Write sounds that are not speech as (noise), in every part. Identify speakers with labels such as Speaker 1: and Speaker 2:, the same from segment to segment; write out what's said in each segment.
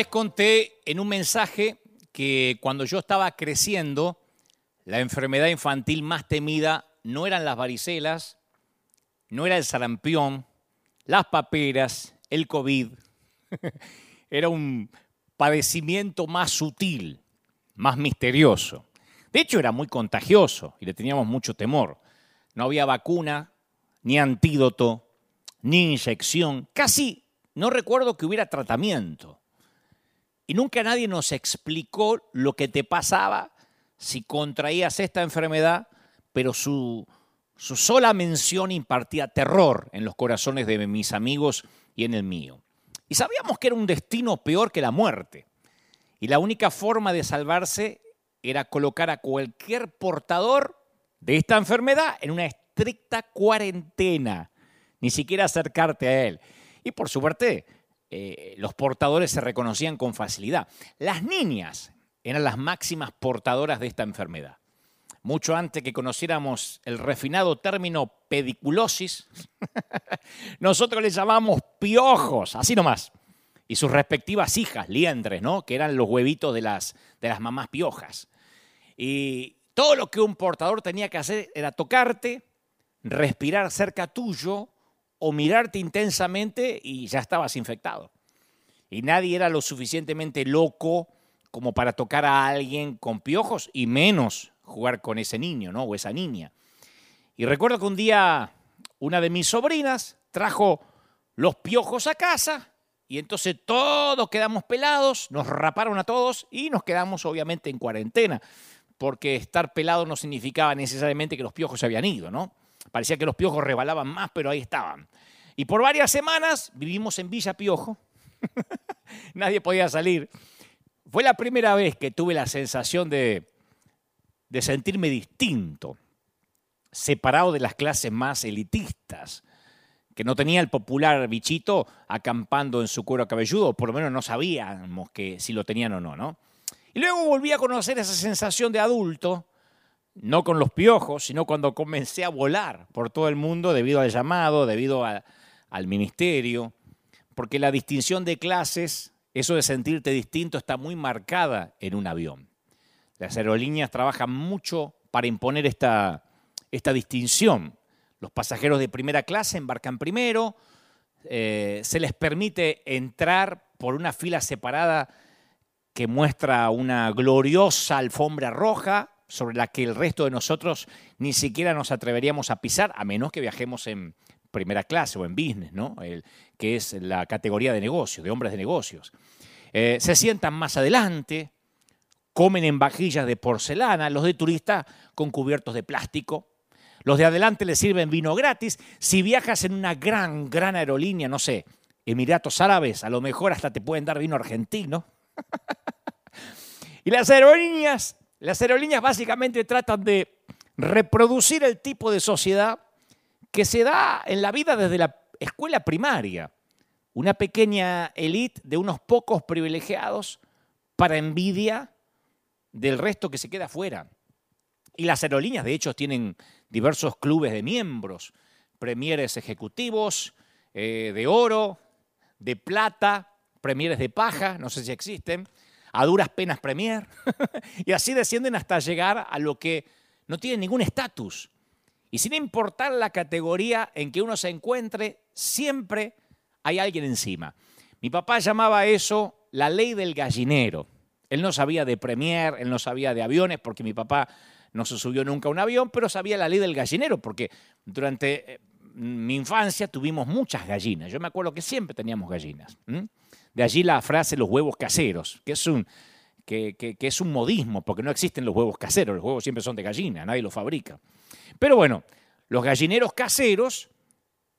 Speaker 1: Vez conté en un mensaje que cuando yo estaba creciendo, la enfermedad infantil más temida no eran las varicelas, no era el sarampión, las paperas, el COVID. (laughs) Era un padecimiento más sutil, más misterioso. De hecho, era muy contagioso y le teníamos mucho temor. No había vacuna, ni antídoto, ni inyección. Casi no recuerdo que hubiera tratamiento. Y nunca nadie nos explicó lo que te pasaba si contraías esta enfermedad, pero su, su sola mención impartía terror en los corazones de mis amigos y en el mío. Y sabíamos que era un destino peor que la muerte. Y la única forma de salvarse era colocar a cualquier portador de esta enfermedad en una estricta cuarentena, ni siquiera acercarte a él. Y por suerte, eh, los portadores se reconocían con facilidad. Las niñas eran las máximas portadoras de esta enfermedad. Mucho antes que conociéramos el refinado término pediculosis, (laughs) nosotros le llamamos piojos, así nomás. Y sus respectivas hijas, liendres, ¿no? Que eran los huevitos de las, de las mamás piojas. Y todo lo que un portador tenía que hacer era tocarte, respirar cerca tuyo o mirarte intensamente y ya estabas infectado. Y nadie era lo suficientemente loco como para tocar a alguien con piojos y menos jugar con ese niño, ¿no? O esa niña. Y recuerdo que un día una de mis sobrinas trajo los piojos a casa y entonces todos quedamos pelados, nos raparon a todos y nos quedamos obviamente en cuarentena, porque estar pelado no significaba necesariamente que los piojos se habían ido, ¿no? Parecía que los piojos rebalaban más, pero ahí estaban. Y por varias semanas vivimos en Villa Piojo. (laughs) Nadie podía salir. Fue la primera vez que tuve la sensación de, sentirme distinto, separado de las clases más elitistas, que no tenía el popular bichito acampando en su cuero cabelludo, por lo menos no sabíamos que si lo tenían o no, ¿no? Y luego volví a conocer esa sensación de adulto, no con los piojos, sino cuando comencé a volar por todo el mundo debido al llamado, debido al ministerio, porque la distinción de clases, eso de sentirte distinto, está muy marcada en un avión. Las aerolíneas trabajan mucho para imponer esta, esta distinción. Los pasajeros de primera clase embarcan primero, eh, se les permite entrar por una fila separada que muestra una gloriosa alfombra roja sobre la que el resto de nosotros ni siquiera nos atreveríamos a pisar, a menos que viajemos en primera clase o en business, ¿no? que es la categoría de negocio, de hombres de negocios. Eh, se sientan más adelante, comen en vajillas de porcelana, los de turista con cubiertos de plástico. Los de adelante les sirven vino gratis. Si viajas en una gran, gran aerolínea, no sé, Emiratos Árabes, a lo mejor hasta te pueden dar vino argentino. (laughs) y las aerolíneas, las aerolíneas básicamente tratan de reproducir el tipo de sociedad que se da en la vida desde la escuela primaria. Una pequeña élite de unos pocos privilegiados para envidia del resto que se queda fuera. Y las aerolíneas, de hecho, tienen diversos clubes de miembros, premieres ejecutivos, eh, de oro, de plata, premieres de paja, no sé si existen, a duras penas premier, (laughs) y así descienden hasta llegar a lo que no tiene ningún estatus. Y sin importar la categoría en que uno se encuentre, siempre hay alguien encima. Mi papá llamaba eso la ley del gallinero. Él no sabía de Premier, él no sabía de aviones, porque mi papá no se subió nunca a un avión, pero sabía la ley del gallinero, porque durante eh, mi infancia tuvimos muchas gallinas. Yo me acuerdo que siempre teníamos gallinas. De allí la frase los huevos caseros, que es un, que, que, es un modismo, porque no existen los huevos caseros, los huevos siempre son de gallina, nadie los fabrica. Pero bueno, los gallineros caseros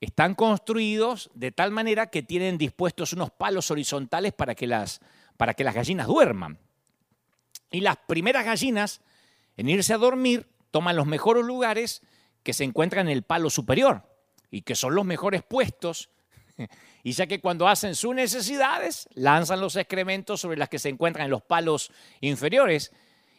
Speaker 1: están construidos de tal manera que tienen dispuestos unos palos horizontales para que las para que las gallinas duerman. Y las primeras gallinas, en irse a dormir, toman los mejores lugares que se encuentran en el palo superior y que son los mejores puestos. (laughs) Y ya que cuando hacen sus necesidades, lanzan los excrementos sobre las que se encuentran en los palos inferiores.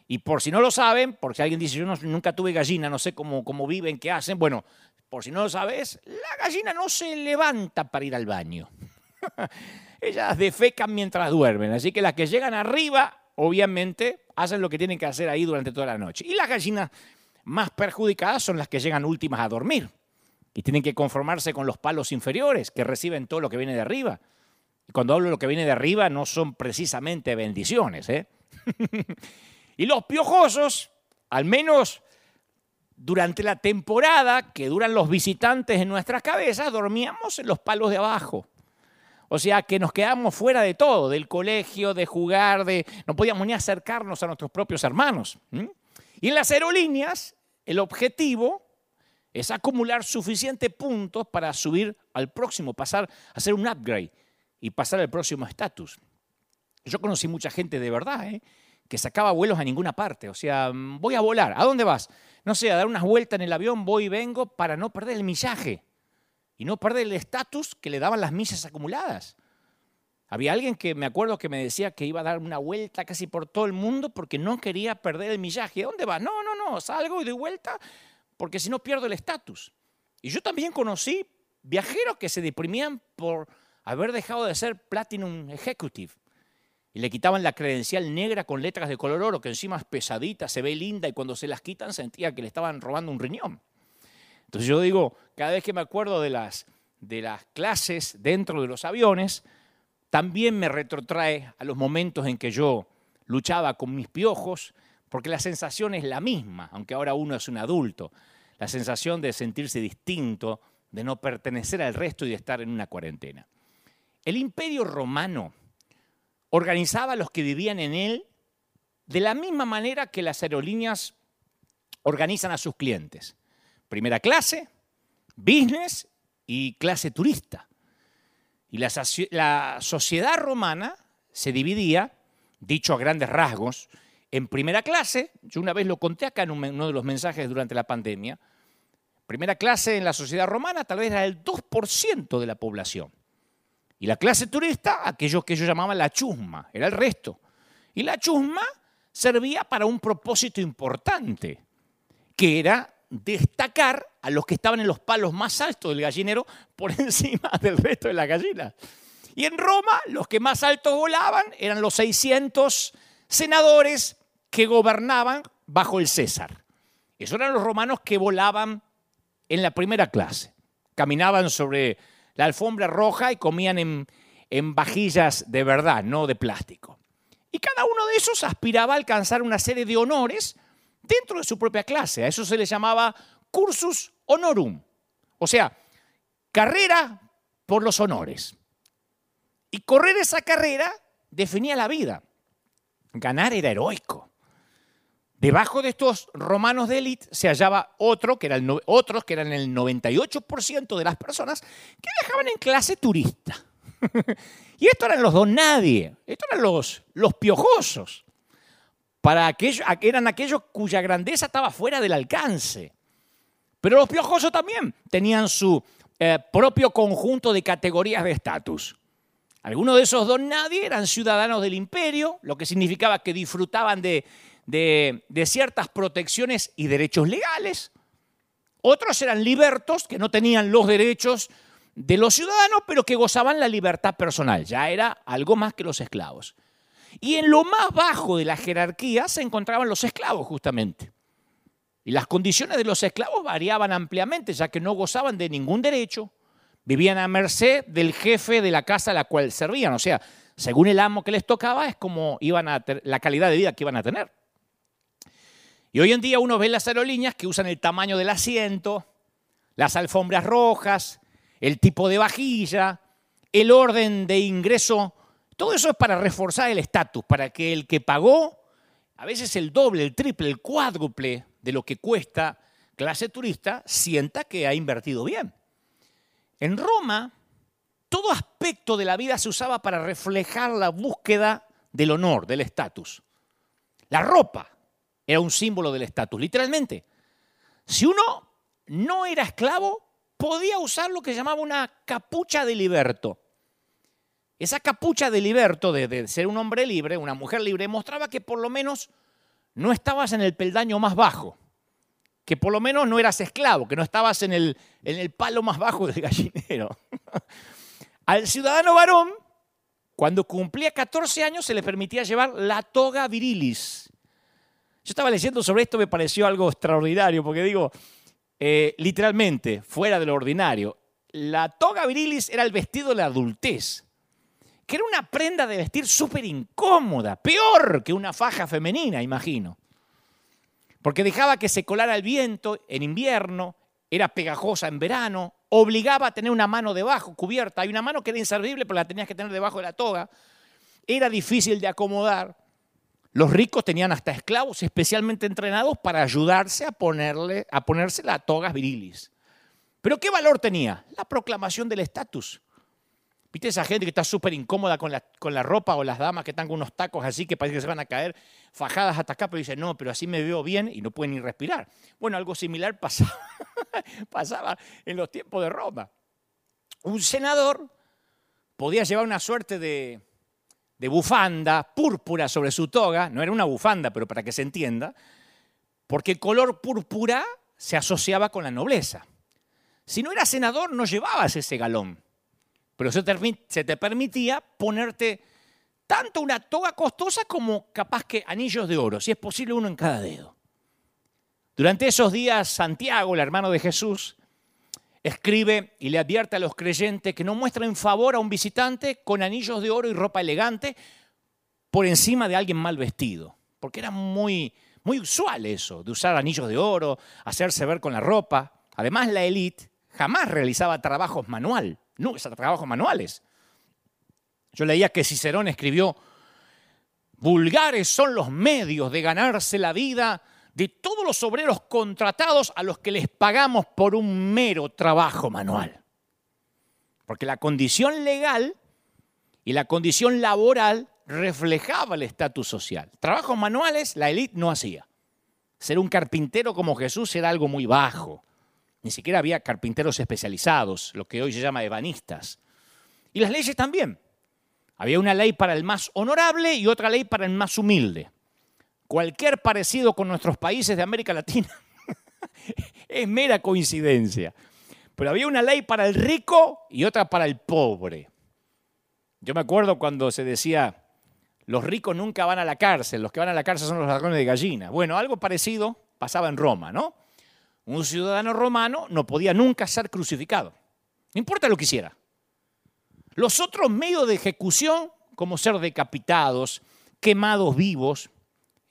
Speaker 1: Y por si no lo saben, porque alguien dice, yo nunca tuve gallina, no sé cómo, cómo viven, qué hacen, bueno, por si no lo sabes, la gallina no se levanta para ir al baño. (laughs) Ellas defecan mientras duermen, así que las que llegan arriba, obviamente, hacen lo que tienen que hacer ahí durante toda la noche. Y las gallinas más perjudicadas son las que llegan últimas a dormir y tienen que conformarse con los palos inferiores que reciben todo lo que viene de arriba. Y cuando hablo de lo que viene de arriba no son precisamente bendiciones. ¿eh? (laughs) y los piojosos, al menos durante la temporada que duran los visitantes en nuestras cabezas, dormíamos en los palos de abajo. O sea que nos quedamos fuera de todo, del colegio, de jugar, de no podíamos ni acercarnos a nuestros propios hermanos. Y en las aerolíneas, el objetivo es acumular suficientes puntos para subir al próximo, pasar hacer un upgrade y pasar al próximo estatus. Yo conocí mucha gente de verdad, ¿eh? que sacaba vuelos a ninguna parte. O sea, mm, voy a volar. ¿A dónde vas? No sé, a dar unas vueltas en el avión, voy y vengo para no perder el millaje y no perder el estatus que le daban las millas acumuladas. Había alguien que me acuerdo que me decía que iba a dar una vuelta casi por todo el mundo porque no quería perder el millaje. ¿A dónde vas? No, no, no, salgo y doy vuelta porque si no pierdo el estatus. Y yo también conocí viajeros que se deprimían por haber dejado de ser Platinum Executive y le quitaban la credencial negra con letras de color oro, que encima es pesadita, se ve linda, y cuando se las quitan sentía que le estaban robando un riñón. Entonces yo digo, cada vez que me acuerdo de las, de las clases dentro de los aviones, también me retrotrae a los momentos en que yo luchaba con mis piojos, porque la sensación es la misma, aunque ahora uno es un adulto, la sensación de sentirse distinto, de no pertenecer al resto y de estar en una cuarentena. El imperio romano organizaba a los que vivían en él de la misma manera que las aerolíneas organizan a sus clientes. Primera clase, business y clase turista. Y la, la sociedad romana se dividía, dicho a grandes rasgos, en primera clase, yo una vez lo conté acá en uno de los mensajes durante la pandemia, primera clase en la sociedad romana tal vez era el 2% de la población. Y la clase turista, aquello que yo llamaba la chusma, era el resto. Y la chusma servía para un propósito importante, que era destacar a los que estaban en los palos más altos del gallinero por (laughs) encima del resto de la gallina. Y en Roma, los que más altos volaban eran los 600 senadores que gobernaban bajo el César. Esos eran los romanos que volaban en la primera clase. Caminaban sobre la alfombra roja y comían en, en vajillas de verdad, no de plástico. Y cada uno de esos aspiraba a alcanzar una serie de honores dentro de su propia clase. A eso se le llamaba cursus honorum. O sea, carrera por los honores. Y correr esa carrera definía la vida. Ganar era heroico. Debajo de estos romanos de élite se hallaba otro, que otros que eran el 98% de las personas que viajaban en clase turista. (laughs) y estos eran los don nadie, estos eran los, los piojosos. Para aquellos, eran aquellos cuya grandeza estaba fuera del alcance. Pero los piojosos también tenían su eh, propio conjunto de categorías de estatus. Algunos de esos don nadie eran ciudadanos del imperio, lo que significaba que disfrutaban de de, ciertas protecciones y derechos legales. Otros eran libertos, que no tenían los derechos de los ciudadanos, pero que gozaban la libertad personal. Ya era algo más que los esclavos. Y en lo más bajo de la jerarquía se encontraban los esclavos, justamente. Y las condiciones de los esclavos variaban ampliamente, ya que no gozaban de ningún derecho, vivían a merced del jefe de la casa a la cual servían. O sea, según el amo que les tocaba, es como iban a la calidad de vida que iban a tener. Y hoy en día uno ve las aerolíneas que usan el tamaño del asiento, las alfombras rojas, el tipo de vajilla, el orden de ingreso. Todo eso es para reforzar el estatus, para que el que pagó, a veces el doble, el triple, el cuádruple de lo que cuesta clase turista, sienta que ha invertido bien. En Roma, todo aspecto de la vida se usaba para reflejar la búsqueda del honor, del estatus. La ropa, era un símbolo del estatus, literalmente. Si uno no era esclavo, podía usar lo que llamaba una capucha de liberto. Esa capucha de liberto, de, ser un hombre libre, una mujer libre, mostraba que por lo menos no estabas en el peldaño más bajo, que por lo menos no eras esclavo, que no estabas en el, en el palo más bajo del gallinero. (laughs) Al ciudadano varón, cuando cumplía 14 años, se le permitía llevar la toga virilis. Yo estaba leyendo sobre esto, me pareció algo extraordinario, porque digo, eh, literalmente, fuera de lo ordinario, la toga virilis era el vestido de la adultez, que era una prenda de vestir súper incómoda, peor que una faja femenina, imagino. Porque dejaba que se colara el viento en invierno, era pegajosa en verano, obligaba a tener una mano debajo, cubierta. Hay una mano que era inservible, pero la tenías que tener debajo de la toga. Era difícil de acomodar. Los ricos tenían hasta esclavos especialmente entrenados para ayudarse a, ponerle, a ponerse la togas virilis. Pero ¿qué valor tenía? La proclamación del estatus. ¿Viste esa gente que está súper incómoda con la, con la ropa o las damas que están con unos tacos así que parece que se van a caer fajadas hasta acá, pero dicen, no, pero así me veo bien y no pueden ni respirar? Bueno, algo similar (laughs) pasaba, pasaba en los tiempos de Roma. Un senador podía llevar una suerte de, de bufanda púrpura sobre su toga, no era una bufanda, pero para que se entienda, porque el color púrpura se asociaba con la nobleza. Si no eras senador, no llevabas ese galón. Pero se te, permitía ponerte tanto una toga costosa como capaz que anillos de oro, si es posible uno en cada dedo. Durante esos días, Santiago, el hermano de Jesús, escribe y le advierte a los creyentes que no muestren favor a un visitante con anillos de oro y ropa elegante por encima de alguien mal vestido, porque era muy, muy usual eso, de usar anillos de oro, hacerse ver con la ropa. Además, la élite jamás realizaba trabajos manual. No, trabajos manuales. Yo leía que Cicerón escribió, vulgares son los medios de ganarse la vida de todos los obreros contratados a los que les pagamos por un mero trabajo manual. Porque la condición legal y la condición laboral reflejaba el estatus social. Trabajos manuales la élite no hacía. Ser un carpintero como Jesús era algo muy bajo. Ni siquiera había carpinteros especializados, lo que hoy se llama ebanistas. Y las leyes también. Había una ley para el más honorable y otra ley para el más humilde. Cualquier parecido con nuestros países de América Latina (laughs) es mera coincidencia. Pero había una ley para el rico y otra para el pobre. Yo me acuerdo cuando se decía, los ricos nunca van a la cárcel, los que van a la cárcel son los ladrones de gallina. Bueno, algo parecido pasaba en Roma, ¿no? Un ciudadano romano no podía nunca ser crucificado, no importa lo que hiciera. Los otros medios de ejecución, como ser decapitados, quemados vivos,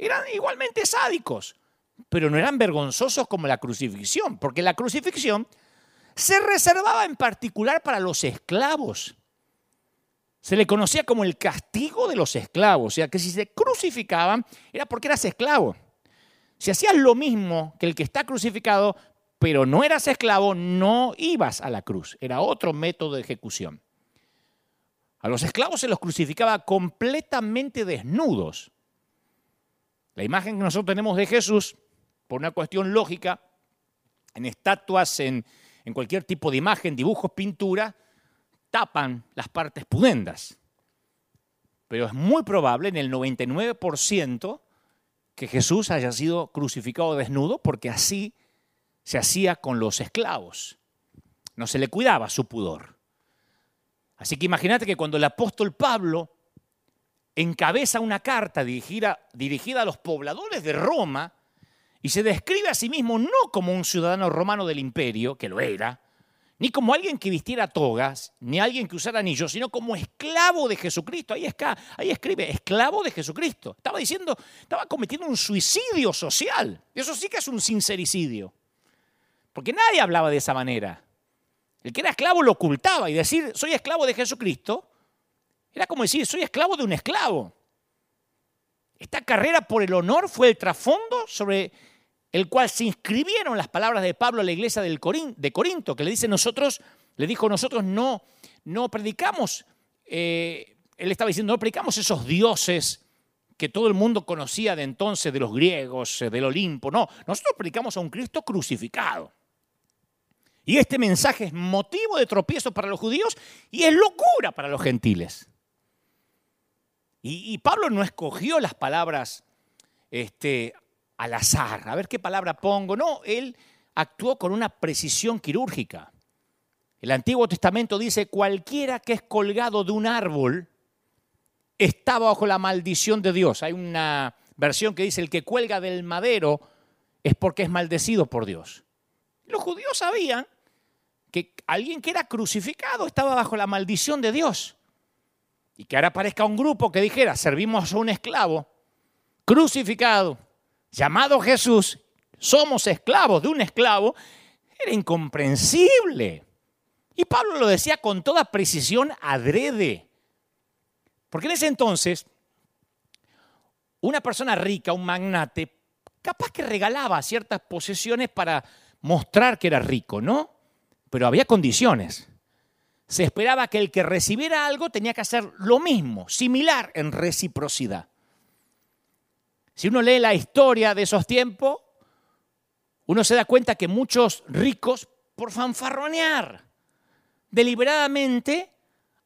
Speaker 1: eran igualmente sádicos, pero no eran vergonzosos como la crucifixión, porque la crucifixión se reservaba en particular para los esclavos. Se le conocía como el castigo de los esclavos, o sea que si se crucificaban era porque eras esclavo. Si hacías lo mismo que el que está crucificado, pero no eras esclavo, no ibas a la cruz. Era otro método de ejecución. A los esclavos se los crucificaba completamente desnudos. La imagen que nosotros tenemos de Jesús, por una cuestión lógica, en estatuas, en, cualquier tipo de imagen, dibujos, pintura, tapan las partes pudendas. Pero es muy probable, en el 99%, que Jesús haya sido crucificado desnudo porque así se hacía con los esclavos. No se le cuidaba su pudor. Así que imagínate que cuando el apóstol Pablo encabeza una carta dirigida, dirigida a los pobladores de Roma y se describe a sí mismo no como un ciudadano romano del imperio, que lo era, ni como alguien que vistiera togas, ni alguien que usara anillos, sino como esclavo de Jesucristo. Ahí, ahí escribe, esclavo de Jesucristo. Estaba diciendo, estaba cometiendo un suicidio social. Eso sí que es un sincericidio. Porque nadie hablaba de esa manera. El que era esclavo lo ocultaba y decir, soy esclavo de Jesucristo, era como decir, soy esclavo de un esclavo. Esta carrera por el honor fue el trasfondo sobre el cual se inscribieron las palabras de Pablo a la iglesia de Corinto, que le dice nosotros, le dijo nosotros no, no predicamos, eh, él estaba diciendo, no predicamos esos dioses que todo el mundo conocía de entonces, de los griegos, eh, del Olimpo, no, nosotros predicamos a un Cristo crucificado. Y este mensaje es motivo de tropiezo para los judíos y es locura para los gentiles. Y, Pablo no escogió las palabras este, al azar, a ver qué palabra pongo. No, él actuó con una precisión quirúrgica. El Antiguo Testamento dice, cualquiera que es colgado de un árbol está bajo la maldición de Dios. Hay una versión que dice, el que cuelga del madero es porque es maldecido por Dios. Los judíos sabían que alguien que era crucificado estaba bajo la maldición de Dios. Y que ahora aparezca un grupo que dijera, servimos a un esclavo crucificado, llamado Jesús, somos esclavos de un esclavo, era incomprensible. Y Pablo lo decía con toda precisión adrede. Porque en ese entonces, una persona rica, un magnate, capaz que regalaba ciertas posesiones para mostrar que era rico, ¿no? Pero había condiciones. Se esperaba que el que recibiera algo tenía que hacer lo mismo, similar en reciprocidad. Si uno lee la historia de esos tiempos, uno se da cuenta que muchos ricos, por fanfarronear, deliberadamente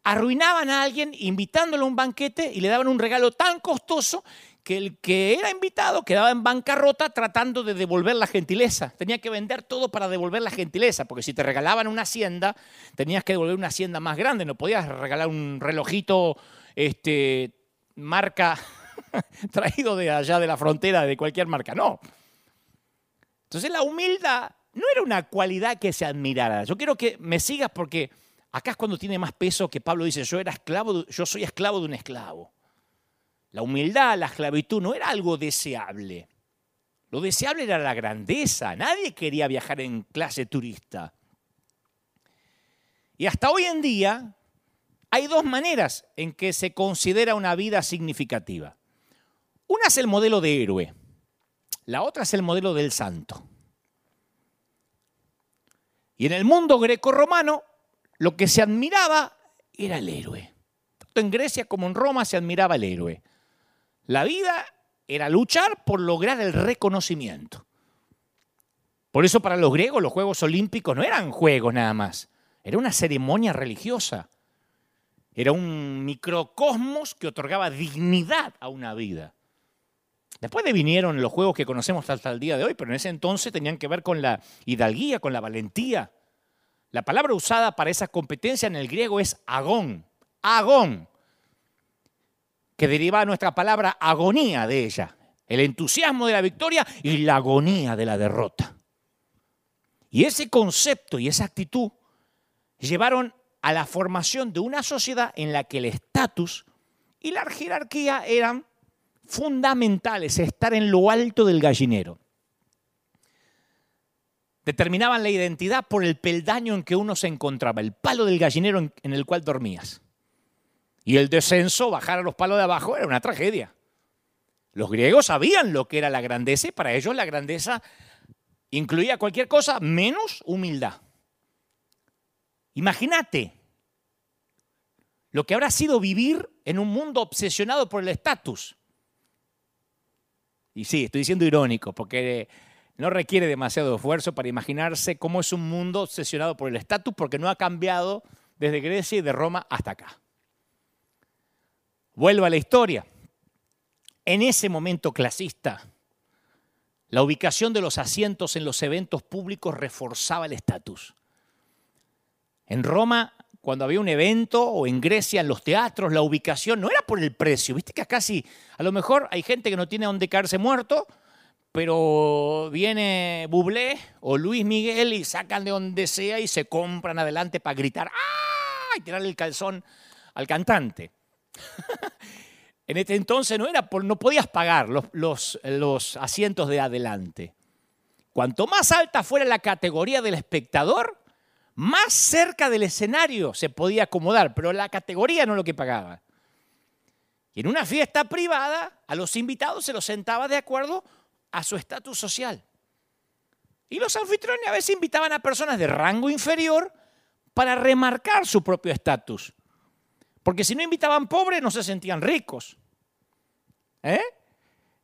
Speaker 1: arruinaban a alguien invitándolo a un banquete y le daban un regalo tan costoso que el que era invitado quedaba en bancarrota tratando de devolver la gentileza. Tenía que vender todo para devolver la gentileza, porque si te regalaban una hacienda, tenías que devolver una hacienda más grande, no podías regalar un relojito este, marca (laughs) traído de allá de la frontera, de cualquier marca, no. Entonces la humildad no era una cualidad que se admirara. Yo quiero que me sigas porque acá es cuando tiene más peso que Pablo dice, yo era esclavo, yo soy esclavo de un esclavo. La humildad, la esclavitud no era algo deseable. Lo deseable era la grandeza. Nadie quería viajar en clase turista. Y hasta hoy en día hay dos maneras en que se considera una vida significativa. Una es el modelo de héroe, la otra es el modelo del santo. Y en el mundo greco-romano lo que se admiraba era el héroe. Tanto en Grecia como en Roma se admiraba el héroe. La vida era luchar por lograr el reconocimiento. Por eso para los griegos los Juegos Olímpicos no eran juegos nada más, era una ceremonia religiosa. Era un microcosmos que otorgaba dignidad a una vida. Después de vinieron los juegos que conocemos hasta el día de hoy, pero en ese entonces tenían que ver con la hidalguía, con la valentía. La palabra usada para esa competencia en el griego es agón. Agón que deriva nuestra palabra agonía de ella, el entusiasmo de la victoria y la agonía de la derrota. Y ese concepto y esa actitud llevaron a la formación de una sociedad en la que el estatus y la jerarquía eran fundamentales, estar en lo alto del gallinero. Determinaban la identidad por el peldaño en que uno se encontraba, el palo del gallinero en el cual dormías. Y el descenso, bajar a los palos de abajo, era una tragedia. Los griegos sabían lo que era la grandeza y para ellos la grandeza incluía cualquier cosa menos humildad. Imagínate lo que habrá sido vivir en un mundo obsesionado por el estatus. Y sí, estoy siendo irónico, porque no requiere demasiado esfuerzo para imaginarse cómo es un mundo obsesionado por el estatus, porque no ha cambiado desde Grecia y de Roma hasta acá. Vuelvo a la historia. En ese momento clasista, la ubicación de los asientos en los eventos públicos reforzaba el estatus. En Roma, cuando había un evento, o en Grecia, en los teatros, la ubicación no era por el precio. Viste que sí, a lo mejor hay gente que no tiene dónde caerse muerto, pero viene Bublé o Luis Miguel y sacan de donde sea y se compran adelante para gritar ¡ah! y tirarle el calzón al cantante. (laughs) en este entonces no era no podías pagar los, los asientos de adelante. Cuanto más alta fuera la categoría del espectador, más cerca del escenario se podía acomodar, pero la categoría no lo que pagaba. Y en una fiesta privada, a los invitados se los sentaba de acuerdo a su estatus social. Y los anfitriones a veces invitaban a personas de rango inferior para remarcar su propio estatus. Porque si no invitaban pobres, no se sentían ricos. ¿Eh?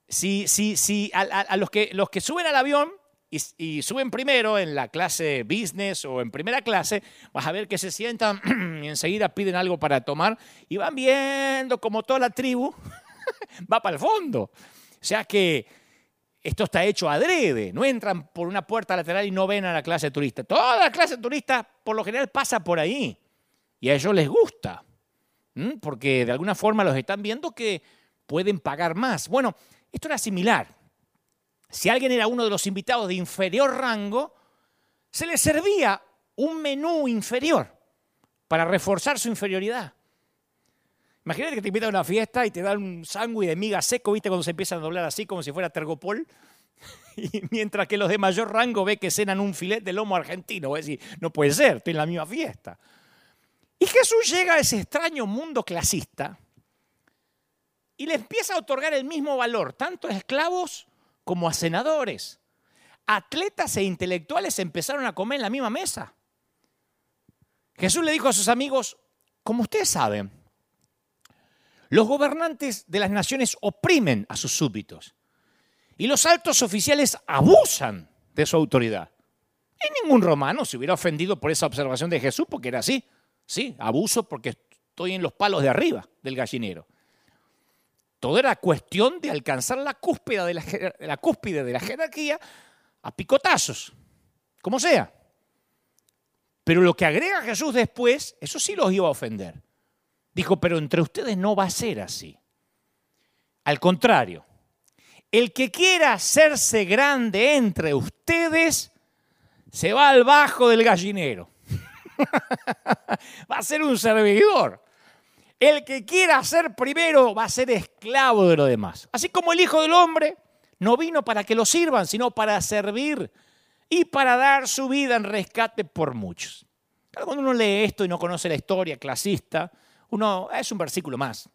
Speaker 1: Si, si, si a, los, que, los que suben al avión y, suben primero en la clase business o en primera clase, vas a ver que se sientan (clears throat) y enseguida piden algo para tomar y van viendo como toda la tribu (laughs) va para el fondo. O sea que esto está hecho adrede, no entran por una puerta lateral y no ven a la clase turista. Toda la clase turista por lo general pasa por ahí y a ellos les gusta, porque de alguna forma los están viendo que pueden pagar más. Bueno, esto era similar. Si alguien era uno de los invitados de inferior rango, se le servía un menú inferior para reforzar su inferioridad. Imagínate que te invitan a una fiesta y te dan un sándwich de miga seco, ¿viste? Cuando se empiezan a doblar así como si fuera tergopol. (laughs) Y mientras que los de mayor rango ve que cenan un filet de lomo argentino. Voy no puede ser, estoy en la misma fiesta. Y Jesús llega a ese extraño mundo clasista y le empieza a otorgar el mismo valor, tanto a esclavos como a senadores. Atletas e intelectuales empezaron a comer en la misma mesa. Jesús le dijo a sus amigos, como ustedes saben, los gobernantes de las naciones oprimen a sus súbditos y los altos oficiales abusan de su autoridad. Y ningún romano se hubiera ofendido por esa observación de Jesús porque era así. Sí, abuso porque estoy en los palos de arriba del gallinero. Todo era cuestión de alcanzar la cúspide de la, la cúspide de la jerarquía a picotazos, como sea. Pero lo que agrega Jesús después, eso sí los iba a ofender. Dijo, pero entre ustedes no va a ser así. Al contrario, el que quiera hacerse grande entre ustedes, se va al bajo del gallinero. (laughs) va a ser un servidor. El que quiera ser primero va a ser esclavo de los demás. Así como el Hijo del Hombre no vino para que lo sirvan, sino para servir y para dar su vida en rescate por muchos. Cuando uno lee esto y no conoce la historia clasista, uno es un versículo más.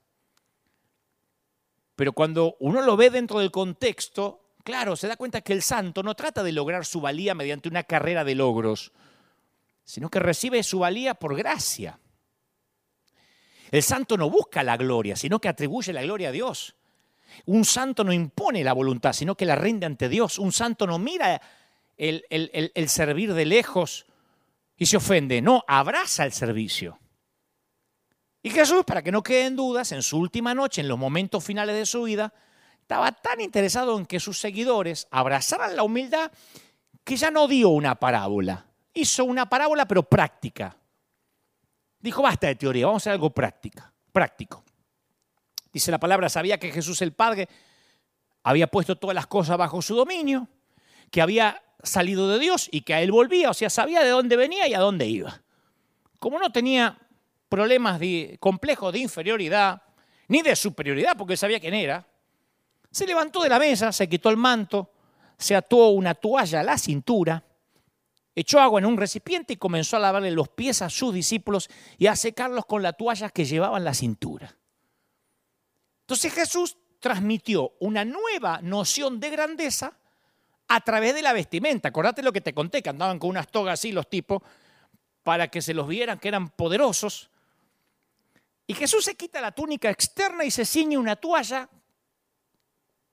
Speaker 1: Pero cuando uno lo ve dentro del contexto, claro, se da cuenta que el santo no trata de lograr su valía mediante una carrera de logros, sino que recibe su valía por gracia. El santo no busca la gloria, sino que atribuye la gloria a Dios. Un santo no impone la voluntad, sino que la rinde ante Dios. Un santo no mira el, el servir de lejos y se ofende, no, abraza el servicio. Y Jesús, para que no queden dudas, en su última noche, en los momentos finales de su vida, estaba tan interesado en que sus seguidores abrazaran la humildad que ya no dio una parábola. Hizo una parábola pero práctica. Dijo, basta de teoría, vamos a hacer algo práctica, práctico. Dice la palabra, sabía que Jesús el Padre había puesto todas las cosas bajo su dominio, que había salido de Dios y que a él volvía, o sea, sabía de dónde venía y a dónde iba. Como no tenía problemas de, complejos de inferioridad, ni de superioridad, porque sabía quién era. Se levantó de la mesa, se quitó el manto, se ató una toalla a la cintura, echó agua en un recipiente y comenzó a lavarle los pies a sus discípulos y a secarlos con la toalla que llevaban la cintura. Entonces Jesús transmitió una nueva noción de grandeza a través de la vestimenta. Acordate lo que te conté, que andaban con unas togas así los tipos para que se los vieran que eran poderosos. Y Jesús se quita la túnica externa y se ciñe una toalla,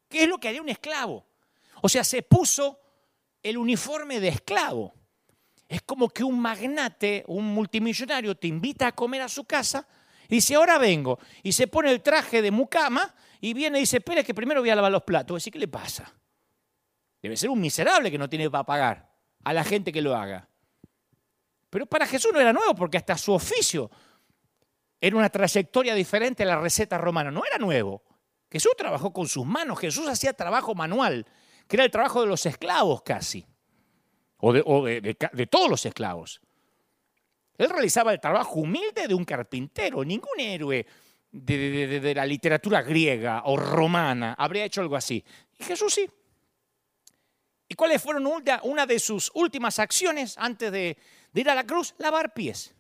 Speaker 1: que es lo que haría un esclavo. O sea, se puso el uniforme de esclavo. Es como que un magnate, un multimillonario te invita a comer a su casa y dice, ahora vengo. Y se pone el traje de mucama y viene y dice, espera que primero voy a lavar los platos. Decir, ¿qué le pasa? Debe ser un miserable que no tiene para pagar a la gente que lo haga. Pero para Jesús no era nuevo porque hasta su oficio era una trayectoria diferente a la receta romana, no era nuevo. Jesús trabajó con sus manos, Jesús hacía trabajo manual, que era el trabajo de los esclavos casi, o de, todos los esclavos. Él realizaba el trabajo humilde de un carpintero, ningún héroe de, la literatura griega o romana habría hecho algo así. Y Jesús sí. ¿Y cuáles fueron una de sus últimas acciones antes de ir a la cruz? Lavar pies.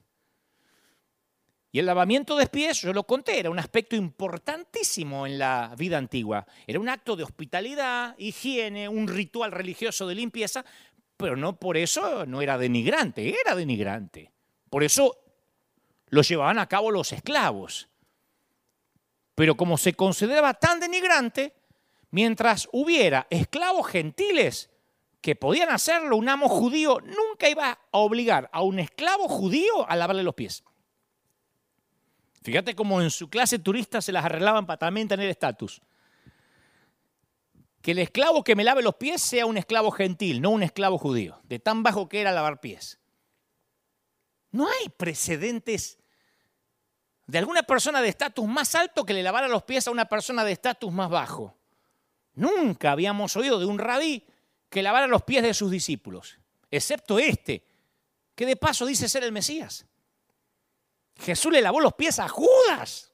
Speaker 1: Y el lavamiento de pies, yo lo conté, era un aspecto importantísimo en la vida antigua. Era un acto de hospitalidad, higiene, un ritual religioso de limpieza, pero no por eso no era denigrante, era denigrante. Por eso lo llevaban a cabo los esclavos. Pero como se consideraba tan denigrante, mientras hubiera esclavos gentiles que podían hacerlo, un amo judío nunca iba a obligar a un esclavo judío a lavarle los pies. Fíjate cómo en su clase turista se las arreglaban para también tener estatus. Que el esclavo que me lave los pies sea un esclavo gentil, no un esclavo judío, de tan bajo que era lavar pies. No hay precedentes de alguna persona de estatus más alto que le lavara los pies a una persona de estatus más bajo. Nunca habíamos oído de un rabí que lavara los pies de sus discípulos, excepto este, que de paso dice ser el Mesías. Jesús le lavó los pies a Judas.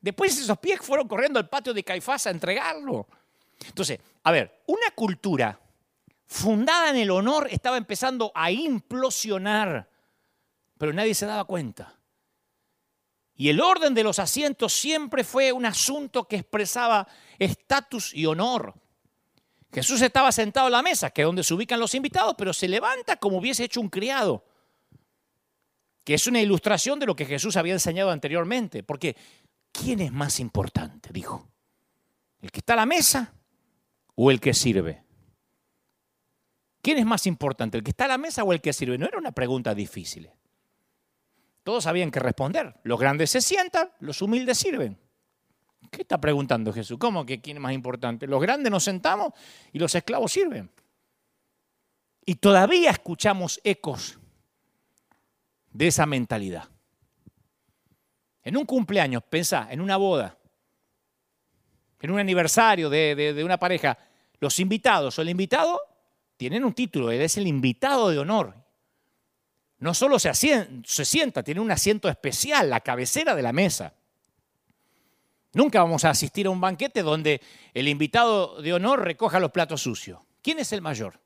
Speaker 1: Después esos pies fueron corriendo al patio de Caifás a entregarlo. Entonces, a ver, una cultura fundada en el honor estaba empezando a implosionar, pero nadie se daba cuenta. Y el orden de los asientos siempre fue un asunto que expresaba estatus y honor. Jesús estaba sentado a la mesa, que es donde se ubican los invitados, pero se levanta como hubiese hecho un criado, que es una ilustración de lo que Jesús había enseñado anteriormente. Porque, ¿quién es más importante? Dijo. ¿El que está a la mesa o el que sirve? ¿Quién es más importante, el que está a la mesa o el que sirve? No era una pregunta difícil. Todos sabían que responder. Los grandes se sientan, los humildes sirven. ¿Qué está preguntando Jesús? ¿Cómo que quién es más importante? Los grandes nos sentamos y los esclavos sirven. Y todavía escuchamos ecos de esa mentalidad. En un cumpleaños, pensá, en una boda, en un aniversario de, de una pareja, los invitados o el invitado tienen un título, él es el invitado de honor. No solo se, se sienta, tiene un asiento especial, la cabecera de la mesa. Nunca vamos a asistir a un banquete donde el invitado de honor recoja los platos sucios. ¿Quién es el mayor?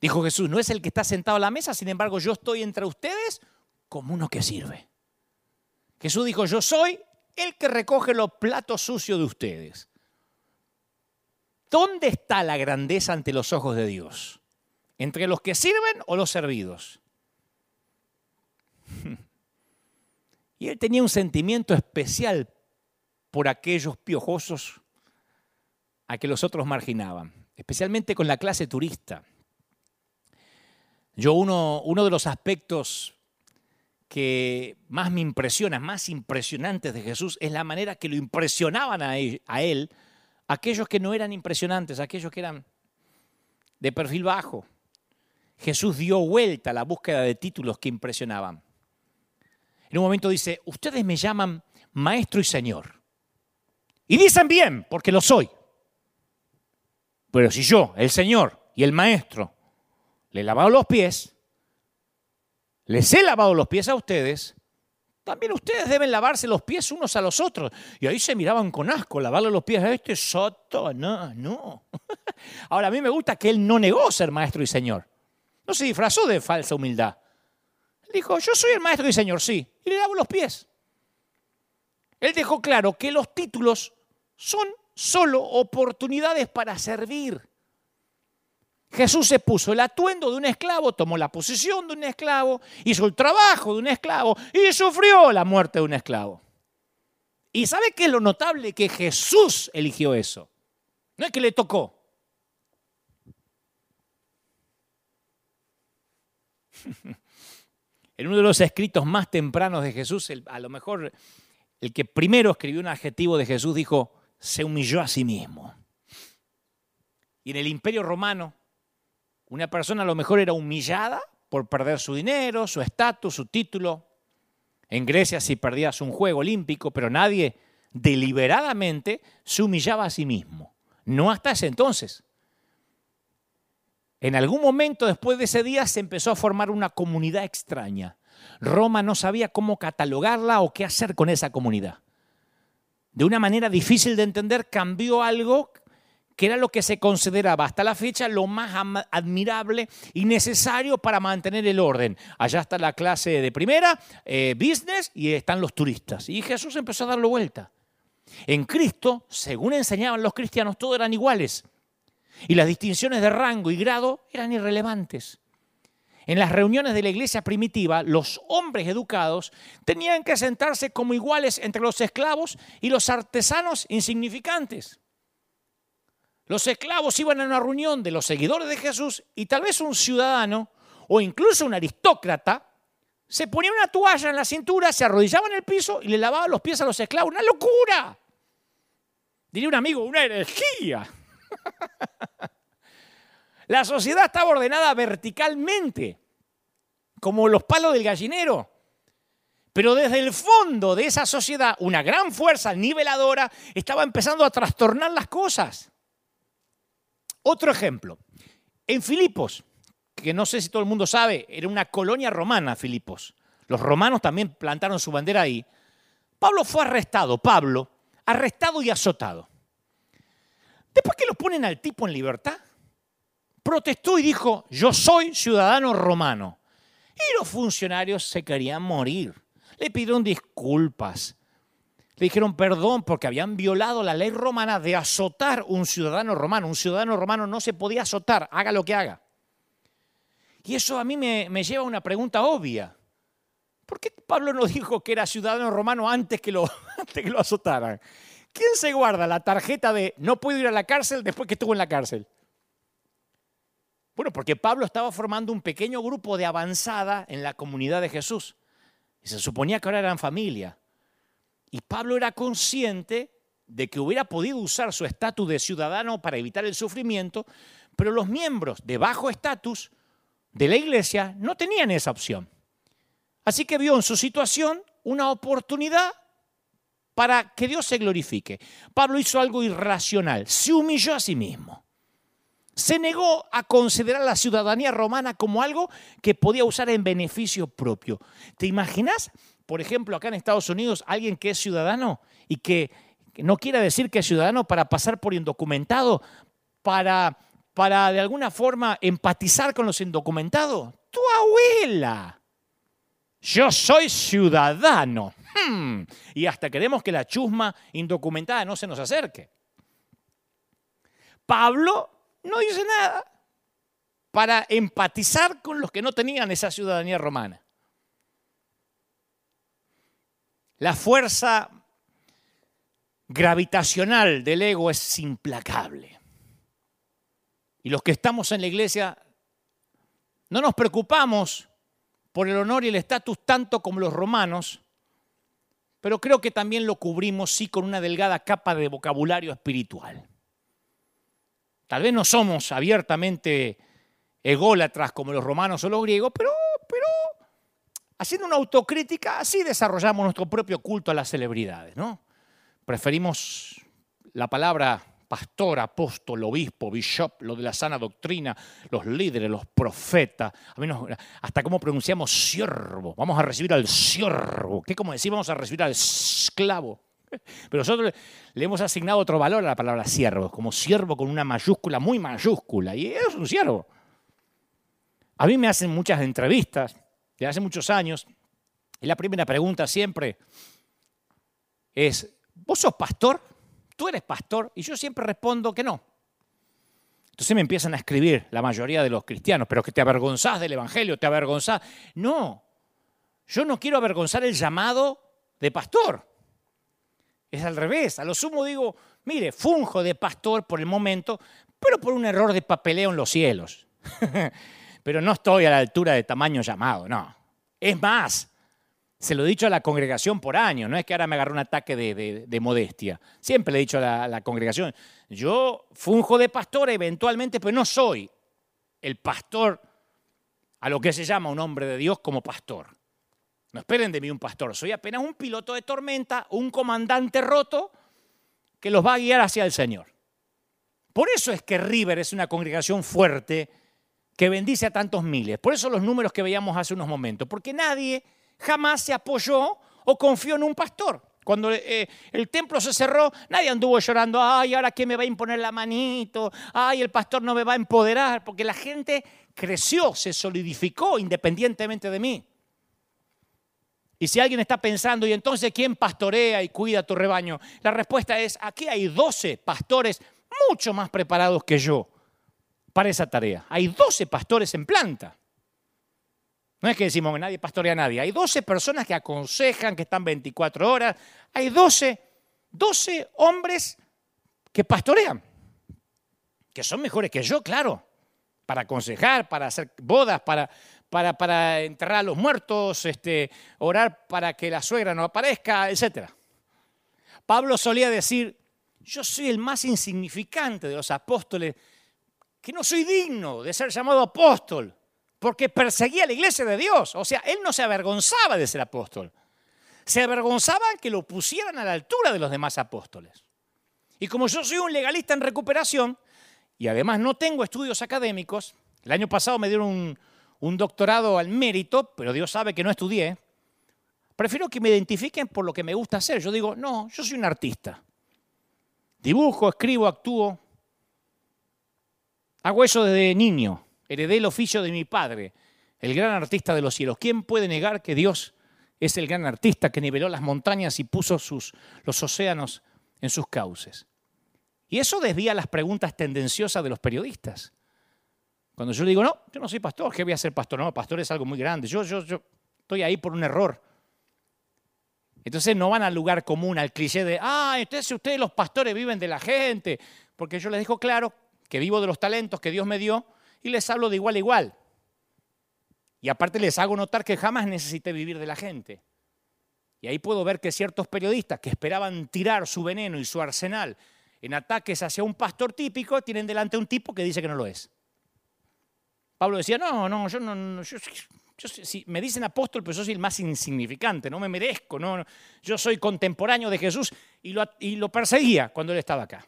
Speaker 1: Dijo Jesús, no es el que está sentado a la mesa, sin embargo yo estoy entre ustedes como uno que sirve. Jesús dijo, yo soy el que recoge los platos sucios de ustedes. ¿Dónde está la grandeza ante los ojos de Dios? ¿Entre los que sirven o los servidos? (laughs) Y él tenía un sentimiento especial por aquellos piojosos a que los otros marginaban, especialmente con la clase turista. Yo uno, uno de los aspectos que más me impresiona, más impresionantes de Jesús, es la manera que lo impresionaban a él aquellos que no eran impresionantes, aquellos que eran de perfil bajo. Jesús dio vuelta a la búsqueda de títulos que impresionaban. En un momento dice, ustedes me llaman maestro y señor. Y dicen bien, porque lo soy. Pero si yo, el señor y el maestro, le he lavado los pies, les he lavado los pies a ustedes, también ustedes deben lavarse los pies unos a los otros. Y ahí se miraban con asco, lavarle los pies a este soto. No, no. (laughs) Ahora, a mí me gusta que él no negó ser maestro y señor. No se disfrazó de falsa humildad. Dijo, yo soy el maestro y señor, sí. Y le lavo los pies. Él dejó claro que los títulos son solo oportunidades para servir. Jesús se puso el atuendo de un esclavo, tomó la posición de un esclavo, hizo el trabajo de un esclavo y sufrió la muerte de un esclavo. ¿Y sabe qué es lo notable? Que Jesús eligió eso. No es que le tocó. (laughs) en uno de los escritos más tempranos de Jesús, a lo mejor el que primero escribió un adjetivo de Jesús dijo, se humilló a sí mismo. Y en el imperio romano, una persona a lo mejor era humillada por perder su dinero, su estatus, su título. En Grecia si perdías un juego olímpico, pero nadie deliberadamente se humillaba a sí mismo. No hasta ese entonces. En algún momento después de ese día se empezó a formar una comunidad extraña. Roma no sabía cómo catalogarla o qué hacer con esa comunidad. De una manera difícil de entender, cambió algo que era lo que se consideraba hasta la fecha lo más admirable y necesario para mantener el orden. Allá está la clase de primera, eh, business, y están los turistas. Y Jesús empezó a darlo vuelta. En Cristo, según enseñaban los cristianos, todos eran iguales. Y las distinciones de rango y grado eran irrelevantes. En las reuniones de la iglesia primitiva, los hombres educados tenían que sentarse como iguales entre los esclavos y los artesanos insignificantes. Los esclavos iban a una reunión de los seguidores de Jesús y tal vez un ciudadano o incluso un aristócrata se ponía una toalla en la cintura, se arrodillaba en el piso y le lavaba los pies a los esclavos. ¡Una locura! Diría un amigo, una herejía. (laughs) La sociedad estaba ordenada verticalmente, como los palos del gallinero. Pero desde el fondo de esa sociedad, una gran fuerza niveladora estaba empezando a trastornar las cosas. Otro ejemplo. En Filipos, que no sé si todo el mundo sabe, era una colonia romana Filipos. Los romanos también plantaron su bandera ahí. Pablo fue arrestado, Pablo, arrestado y azotado. Después que lo ponen al tipo en libertad, protestó y dijo, yo soy ciudadano romano. Y los funcionarios se querían morir. Le pidieron disculpas. Le dijeron perdón porque habían violado la ley romana de azotar un ciudadano romano. Un ciudadano romano no se podía azotar, haga lo que haga. Y eso a mí me, lleva a una pregunta obvia. ¿Por qué Pablo no dijo que era ciudadano romano antes que, lo, (laughs) antes que lo azotaran? ¿Quién se guarda la tarjeta de no puedo ir a la cárcel después que estuvo en la cárcel? Bueno, porque Pablo estaba formando un pequeño grupo de avanzada en la comunidad de Jesús. Y se suponía que ahora eran familia. Y Pablo era consciente de que hubiera podido usar su estatus de ciudadano para evitar el sufrimiento, pero los miembros de bajo estatus de la iglesia no tenían esa opción. Así que vio en su situación una oportunidad para que Dios se glorifique. Pablo hizo algo irracional, se humilló a sí mismo. Se negó a considerar la ciudadanía romana como algo que podía usar en beneficio propio. ¿Te imaginas, por ejemplo, acá en Estados Unidos, alguien que es ciudadano y que no quiera decir que es ciudadano para pasar por indocumentado, para, para de alguna forma empatizar con los indocumentados? Tu abuela. Yo soy ciudadano. Hmm. Y hasta queremos que la chusma indocumentada no se nos acerque. Pablo no dice nada para empatizar con los que no tenían esa ciudadanía romana. La fuerza gravitacional del ego es implacable. Y los que estamos en la iglesia no nos preocupamos por el honor y el estatus tanto como los romanos, pero creo que también lo cubrimos sí con una delgada capa de vocabulario espiritual. Tal vez no somos abiertamente ególatras como los romanos o los griegos, pero, haciendo una autocrítica, así desarrollamos nuestro propio culto a las celebridades, ¿no? Preferimos la palabra pastor, apóstol, obispo, bishop, lo de la sana doctrina, los líderes, los profetas, hasta cómo pronunciamos siervo, vamos a recibir al siervo, ¿qué como decir vamos a recibir al esclavo? (laughs) Pero nosotros le hemos asignado otro valor a la palabra siervo, como siervo con una mayúscula muy mayúscula, y es un siervo. A mí me hacen muchas entrevistas de hace muchos años, y la primera pregunta siempre es, ¿vos sos pastor? ¿Tú eres pastor? Y yo siempre respondo que no. Entonces me empiezan a escribir la mayoría de los cristianos, pero que te avergonzás del Evangelio, te avergonzás. No, yo no quiero avergonzar el llamado de pastor. Es al revés. A lo sumo digo, mire, funjo de pastor por el momento, pero por un error de papeleo en los cielos. (laughs) pero no estoy a la altura de tamaño llamado, no. Es más, se lo he dicho a la congregación por año, no es que ahora me agarré un ataque de, modestia. Siempre le he dicho a la, a la, congregación, yo funjo de pastor eventualmente, pero no soy el pastor a lo que se llama un hombre de Dios como pastor. No esperen de mí un pastor, soy apenas un piloto de tormenta, un comandante roto que los va a guiar hacia el Señor. Por eso es que River es una congregación fuerte que bendice a tantos miles. Por eso los números que veíamos hace unos momentos, porque nadie jamás se apoyó o confió en un pastor. Cuando eh, el templo se cerró, nadie anduvo llorando, ay, ahora quién me va a imponer la manito, ay, el pastor no me va a empoderar, porque la gente creció, se solidificó independientemente de mí. Y si alguien está pensando, ¿y entonces quién pastorea y cuida tu rebaño? La respuesta es, aquí hay 12 pastores mucho más preparados que yo para esa tarea. Hay 12 pastores en planta. No es que decimos que nadie pastorea a nadie. Hay 12 personas que aconsejan, que están 24 horas. Hay 12, 12 hombres que pastorean, que son mejores que yo, claro, para aconsejar, para hacer bodas, para, para, enterrar a los muertos, este, orar para que la suegra no aparezca, etc. Pablo solía decir, yo soy el más insignificante de los apóstoles, que no soy digno de ser llamado apóstol, porque perseguía a la iglesia de Dios. O sea, él no se avergonzaba de ser apóstol. Se avergonzaba que lo pusieran a la altura de los demás apóstoles. Y como yo soy un legalista en recuperación, y además no tengo estudios académicos, el año pasado me dieron un, un doctorado al mérito, pero Dios sabe que no estudié, prefiero que me identifiquen por lo que me gusta hacer. Yo digo, no, yo soy un artista. Dibujo, escribo, actúo. Hago eso desde niño. Heredé el oficio de mi padre, el gran artista de los cielos. ¿Quién puede negar que Dios es el gran artista que niveló las montañas y puso sus, los océanos en sus cauces? Y eso desvía las preguntas tendenciosas de los periodistas. Cuando yo digo, no, yo no soy pastor, ¿qué voy a ser pastor? No, pastor es algo muy grande. Yo, yo, yo estoy ahí por un error. Entonces no van al lugar común, al cliché de, ah, entonces ustedes los pastores viven de la gente, porque yo les digo claro que vivo de los talentos que Dios me dio y les hablo de igual a igual. Y aparte les hago notar que jamás necesité vivir de la gente. Y ahí puedo ver que ciertos periodistas que esperaban tirar su veneno y su arsenal en ataques hacia un pastor típico tienen delante un tipo que dice que no lo es. Pablo decía, no, no, yo no, yo, si me dicen apóstol, pero yo soy el más insignificante, no me merezco, no, yo soy contemporáneo de Jesús y lo, y lo perseguía cuando él estaba acá.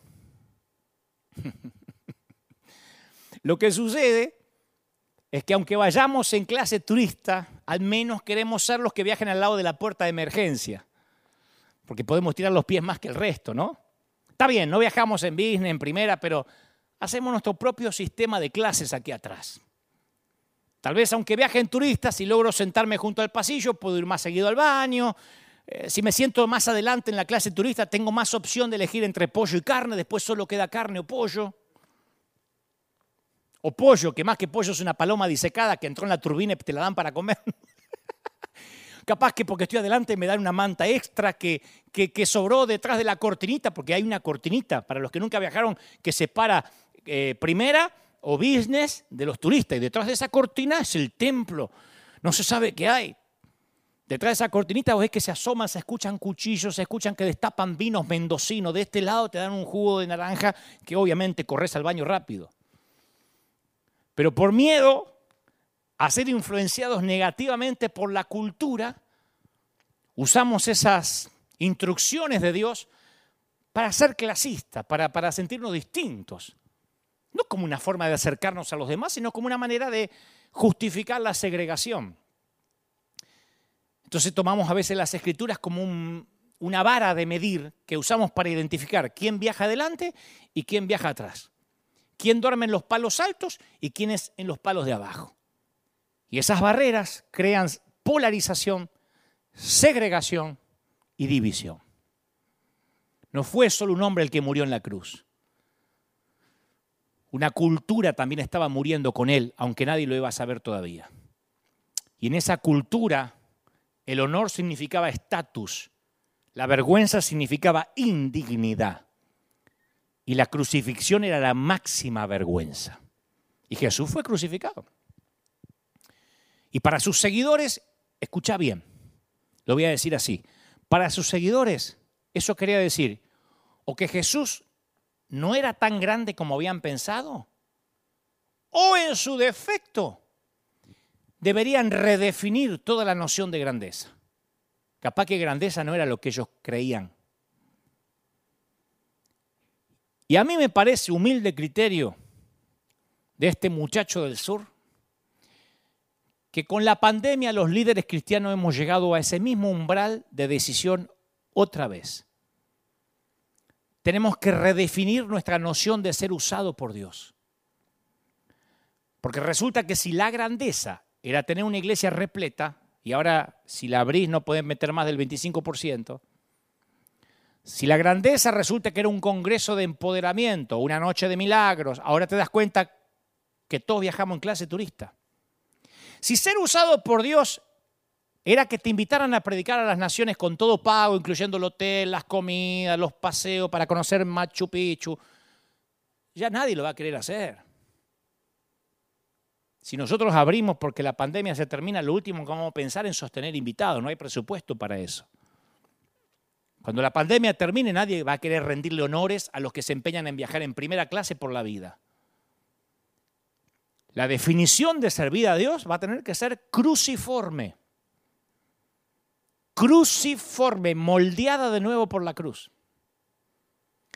Speaker 1: (laughs) lo que sucede es que aunque vayamos en clase turista, al menos queremos ser los que viajen al lado de la puerta de emergencia, porque podemos tirar los pies más que el resto, ¿no? Está bien, no viajamos en business, en primera, pero hacemos nuestro propio sistema de clases aquí atrás. Tal vez aunque viaje en turistas, si logro sentarme junto al pasillo, puedo ir más seguido al baño. Eh, si me siento más adelante en la clase turista, tengo más opción de elegir entre pollo y carne, después solo queda carne o pollo. O pollo, que más que pollo es una paloma disecada que entró en la turbina y te la dan para comer. (laughs) Capaz que porque estoy adelante me dan una manta extra que, que, sobró detrás de la cortinita, porque hay una cortinita, para los que nunca viajaron, que separa eh, primera o business de los turistas. Y detrás de esa cortina es el templo. No se sabe qué hay. Detrás de esa cortinita ves que se asoman, se escuchan cuchillos, se escuchan que destapan vinos mendocinos. De este lado te dan un jugo de naranja que obviamente corres al baño rápido. Pero por miedo a ser influenciados negativamente por la cultura, usamos esas instrucciones de Dios para ser clasistas, para, para sentirnos distintos. No como una forma de acercarnos a los demás, sino como una manera de justificar la segregación. Entonces tomamos a veces las escrituras como una vara de medir que usamos para identificar quién viaja adelante y quién viaja atrás. Quién duerme en los palos altos y quién es en los palos de abajo. Y esas barreras crean polarización, segregación y división. No fue solo un hombre el que murió en la cruz. Una cultura también estaba muriendo con él, aunque nadie lo iba a saber todavía. Y en esa cultura el honor significaba estatus, la vergüenza significaba indignidad y la crucifixión era la máxima vergüenza. Y Jesús fue crucificado. Y para sus seguidores, escucha bien, lo voy a decir así, para sus seguidores eso quería decir o que Jesús no era tan grande como habían pensado? ¿O en su defecto deberían redefinir toda la noción de grandeza? Capaz que grandeza no era lo que ellos creían. Y a mí me parece humilde criterio de este muchacho del sur que con la pandemia los líderes cristianos hemos llegado a ese mismo umbral de decisión otra vez tenemos que redefinir nuestra noción de ser usado por Dios. Porque resulta que si la grandeza era tener una iglesia repleta, y ahora si la abrís no pueden meter más del 25%, si la grandeza resulta que era un congreso de empoderamiento, una noche de milagros, ahora te das cuenta que todos viajamos en clase turista. Si ser usado por Dios era que te invitaran a predicar a las naciones con todo pago, incluyendo el hotel, las comidas, los paseos para conocer Machu Picchu. Ya nadie lo va a querer hacer. Si nosotros abrimos porque la pandemia se termina, lo último que vamos a pensar en sostener invitados, no hay presupuesto para eso. Cuando la pandemia termine, nadie va a querer rendirle honores a los que se empeñan en viajar en primera clase por la vida. La definición de servir a Dios va a tener que ser cruciforme. Cruciforme, moldeada de nuevo por la cruz.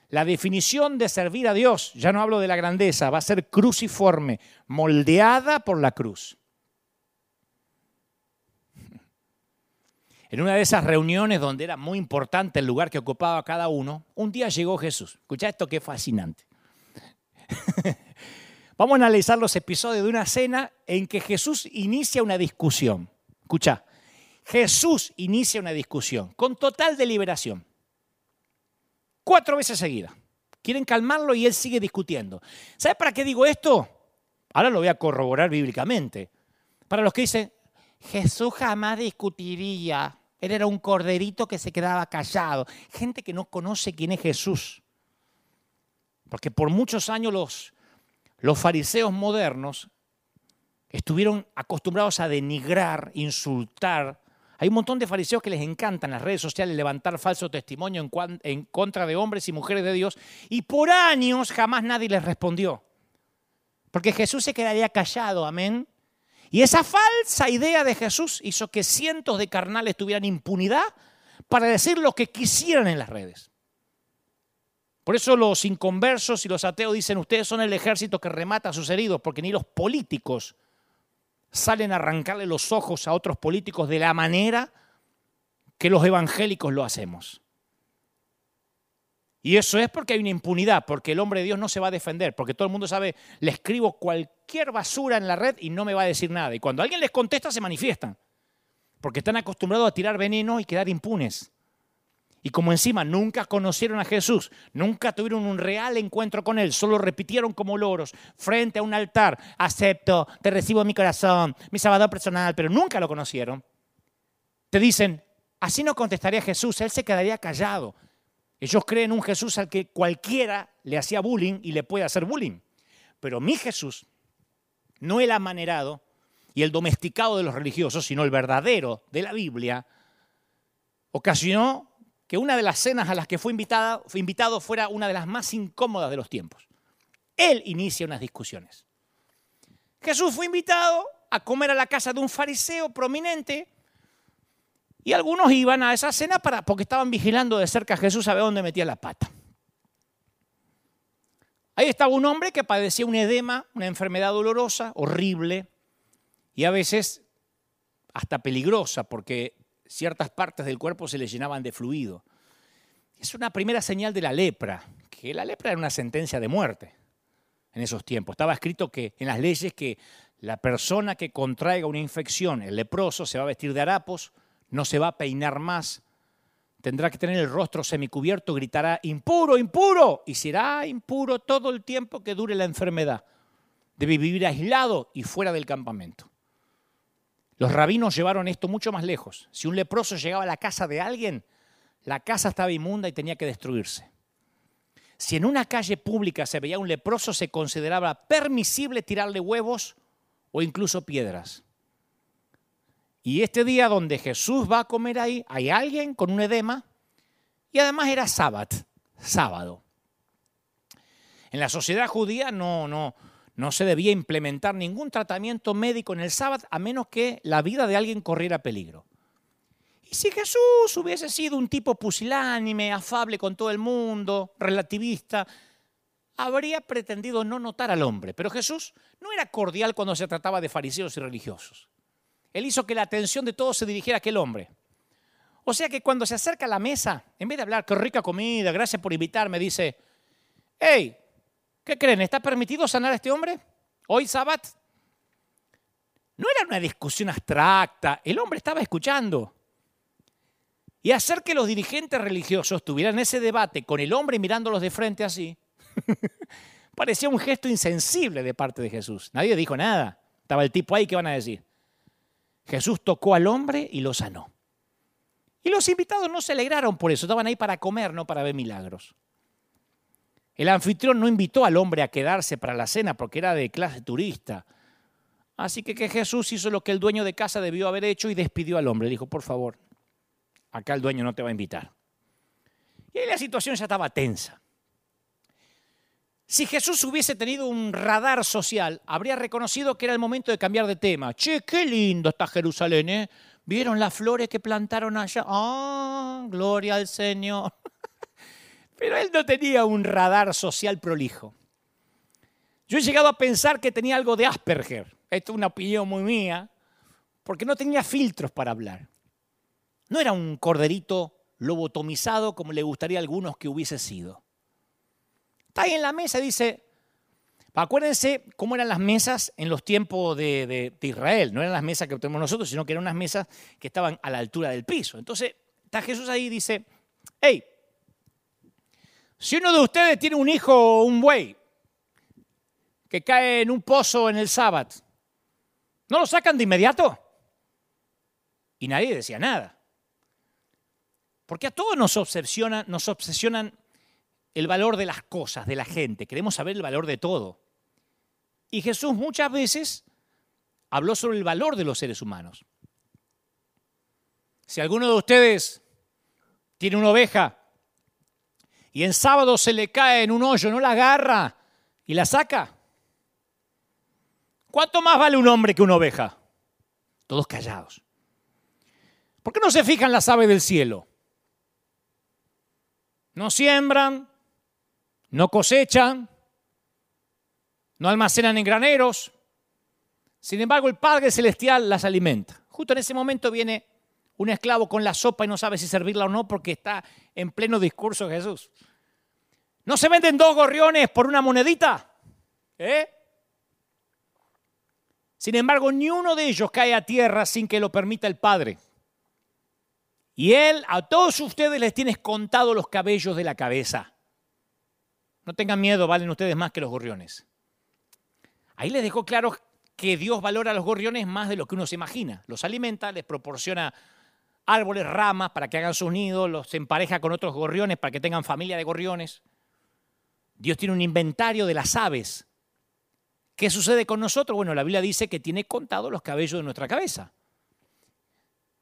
Speaker 1: La definición de servir a Dios, ya no hablo de la grandeza, va a ser cruciforme, moldeada por la cruz. En una de esas reuniones donde era muy importante el lugar que ocupaba cada uno, un día llegó Jesús. Escucha esto que es fascinante. (laughs) Vamos a analizar los episodios de una cena en que Jesús inicia una discusión. Escucha, Jesús inicia una discusión con total deliberación. Cuatro veces seguidas. Quieren calmarlo y él sigue discutiendo. ¿Sabe para qué digo esto? Ahora lo voy a corroborar bíblicamente. Para los que dicen, Jesús jamás discutiría. Él era un corderito que se quedaba callado. Gente que no conoce quién es Jesús. Porque por muchos años los, los fariseos modernos estuvieron acostumbrados a denigrar, insultar. Hay un montón de fariseos que les encantan las redes sociales levantar falso testimonio en, en contra de hombres y mujeres de Dios y por años jamás nadie les respondió. Porque Jesús se quedaría callado, amén. Y esa falsa idea de Jesús hizo que cientos de carnales tuvieran impunidad para decir lo que quisieran en las redes. Por eso los inconversos y los ateos dicen, ustedes son el ejército que remata a sus heridos, porque ni los políticos salen a arrancarle los ojos a otros políticos de la manera que los evangélicos lo hacemos. Y eso es porque hay una impunidad, porque el hombre de Dios no se va a defender, porque todo el mundo sabe, le escribo cualquier basura en la red y no me va a decir nada. Y cuando alguien les contesta, se manifiestan, porque están acostumbrados a tirar veneno y quedar impunes. Y como encima nunca conocieron a Jesús, nunca tuvieron un real encuentro con Él, solo repitieron como loros frente a un altar, acepto, te recibo en mi corazón, mi salvador personal, pero nunca lo conocieron. Te dicen, así no contestaría Jesús, Él se quedaría callado. Ellos creen un Jesús al que cualquiera le hacía bullying y le puede hacer bullying. Pero mi Jesús, no el amanerado y el domesticado de los religiosos, sino el verdadero de la Biblia, ocasionó que una de las cenas a las que fue, fue invitado fuera una de las más incómodas de los tiempos. Él inicia unas discusiones. Jesús fue invitado a comer a la casa de un fariseo prominente y algunos iban a esa cena para, porque estaban vigilando de cerca a Jesús a dónde metía la pata. Ahí estaba un hombre que padecía un edema, una enfermedad dolorosa, horrible, y a veces hasta peligrosa, porque ciertas partes del cuerpo se le llenaban de fluido. Es una primera señal de la lepra, que la lepra era una sentencia de muerte en esos tiempos. Estaba escrito que en las leyes que la persona que contraiga una infección, el leproso, se va a vestir de harapos, no se va a peinar más, tendrá que tener el rostro semicubierto, gritará, impuro, impuro, y será impuro todo el tiempo que dure la enfermedad. Debe vivir aislado y fuera del campamento. Los rabinos llevaron esto mucho más lejos. Si un leproso llegaba a la casa de alguien, la casa estaba inmunda y tenía que destruirse. Si en una calle pública se veía un leproso, se consideraba permisible tirarle huevos o incluso piedras. Y este día donde Jesús va a comer ahí, hay alguien con un edema y además era sábado, sábado. En la sociedad judía no, no, no se debía implementar ningún tratamiento médico en el sábado a menos que la vida de alguien corriera peligro. Y si Jesús hubiese sido un tipo pusilánime, afable con todo el mundo, relativista, habría pretendido no notar al hombre. Pero Jesús no era cordial cuando se trataba de fariseos y religiosos. Él hizo que la atención de todos se dirigiera a aquel hombre. O sea que cuando se acerca a la mesa, en vez de hablar, qué rica comida, gracias por invitarme, dice, hey, ¿qué creen? ¿Está permitido sanar a este hombre? Hoy sábado. No era una discusión abstracta, el hombre estaba escuchando. Y hacer que los dirigentes religiosos tuvieran ese debate con el hombre mirándolos de frente así, (laughs) parecía un gesto insensible de parte de Jesús. Nadie dijo nada. Estaba el tipo ahí, ¿qué van a decir? Jesús tocó al hombre y lo sanó. Y los invitados no se alegraron por eso, estaban ahí para comer, no para ver milagros. El anfitrión no invitó al hombre a quedarse para la cena porque era de clase turista. Así que, Jesús hizo lo que el dueño de casa debió haber hecho y despidió al hombre. Le dijo, por favor, acá el dueño no te va a invitar. Y ahí la situación ya estaba tensa. Si Jesús hubiese tenido un radar social, habría reconocido que era el momento de cambiar de tema. Che, qué lindo está Jerusalén, ¿eh? ¿Vieron las flores que plantaron allá? ¡Ah! gloria al Señor. (laughs) Pero él no tenía un radar social prolijo. Yo he llegado a pensar que tenía algo de Asperger. Esto es una opinión muy mía, porque no tenía filtros para hablar. No era un corderito lobotomizado como le gustaría a algunos que hubiese sido. Está ahí en la mesa, dice, acuérdense cómo eran las mesas en los tiempos de, Israel. No eran las mesas que tenemos nosotros, sino que eran unas mesas que estaban a la altura del piso. Entonces está Jesús ahí y dice, hey, si uno de ustedes tiene un hijo o un buey que cae en un pozo en el sábado, ¿no lo sacan de inmediato? Y nadie decía nada. Porque a todos nos obsesionan, nos obsesionan el valor de las cosas, de la gente. Queremos saber el valor de todo. Y Jesús muchas veces habló sobre el valor de los seres humanos. Si alguno de ustedes tiene una oveja y en sábado se le cae en un hoyo, no la agarra y la saca. ¿Cuánto más vale un hombre que una oveja? Todos callados. ¿Por qué no se fijan las aves del cielo? No siembran, no cosechan, no almacenan en graneros. Sin embargo, el Padre Celestial las alimenta. Justo en ese momento viene un esclavo con la sopa y no sabe si servirla o no porque está en pleno discurso Jesús. ¿No se venden dos gorriones por una monedita? ¿Eh? Sin embargo, ni uno de ellos cae a tierra sin que lo permita el Padre. Y Él a todos ustedes les tiene contado los cabellos de la cabeza. No tengan miedo, valen ustedes más que los gorriones. Ahí les dejó claro que Dios valora a los gorriones más de lo que uno se imagina. Los alimenta, les proporciona árboles, ramas para que hagan sus nidos, los empareja con otros gorriones para que tengan familia de gorriones. Dios tiene un inventario de las aves. ¿Qué sucede con nosotros? Bueno, la Biblia dice que tiene contado los cabellos de nuestra cabeza.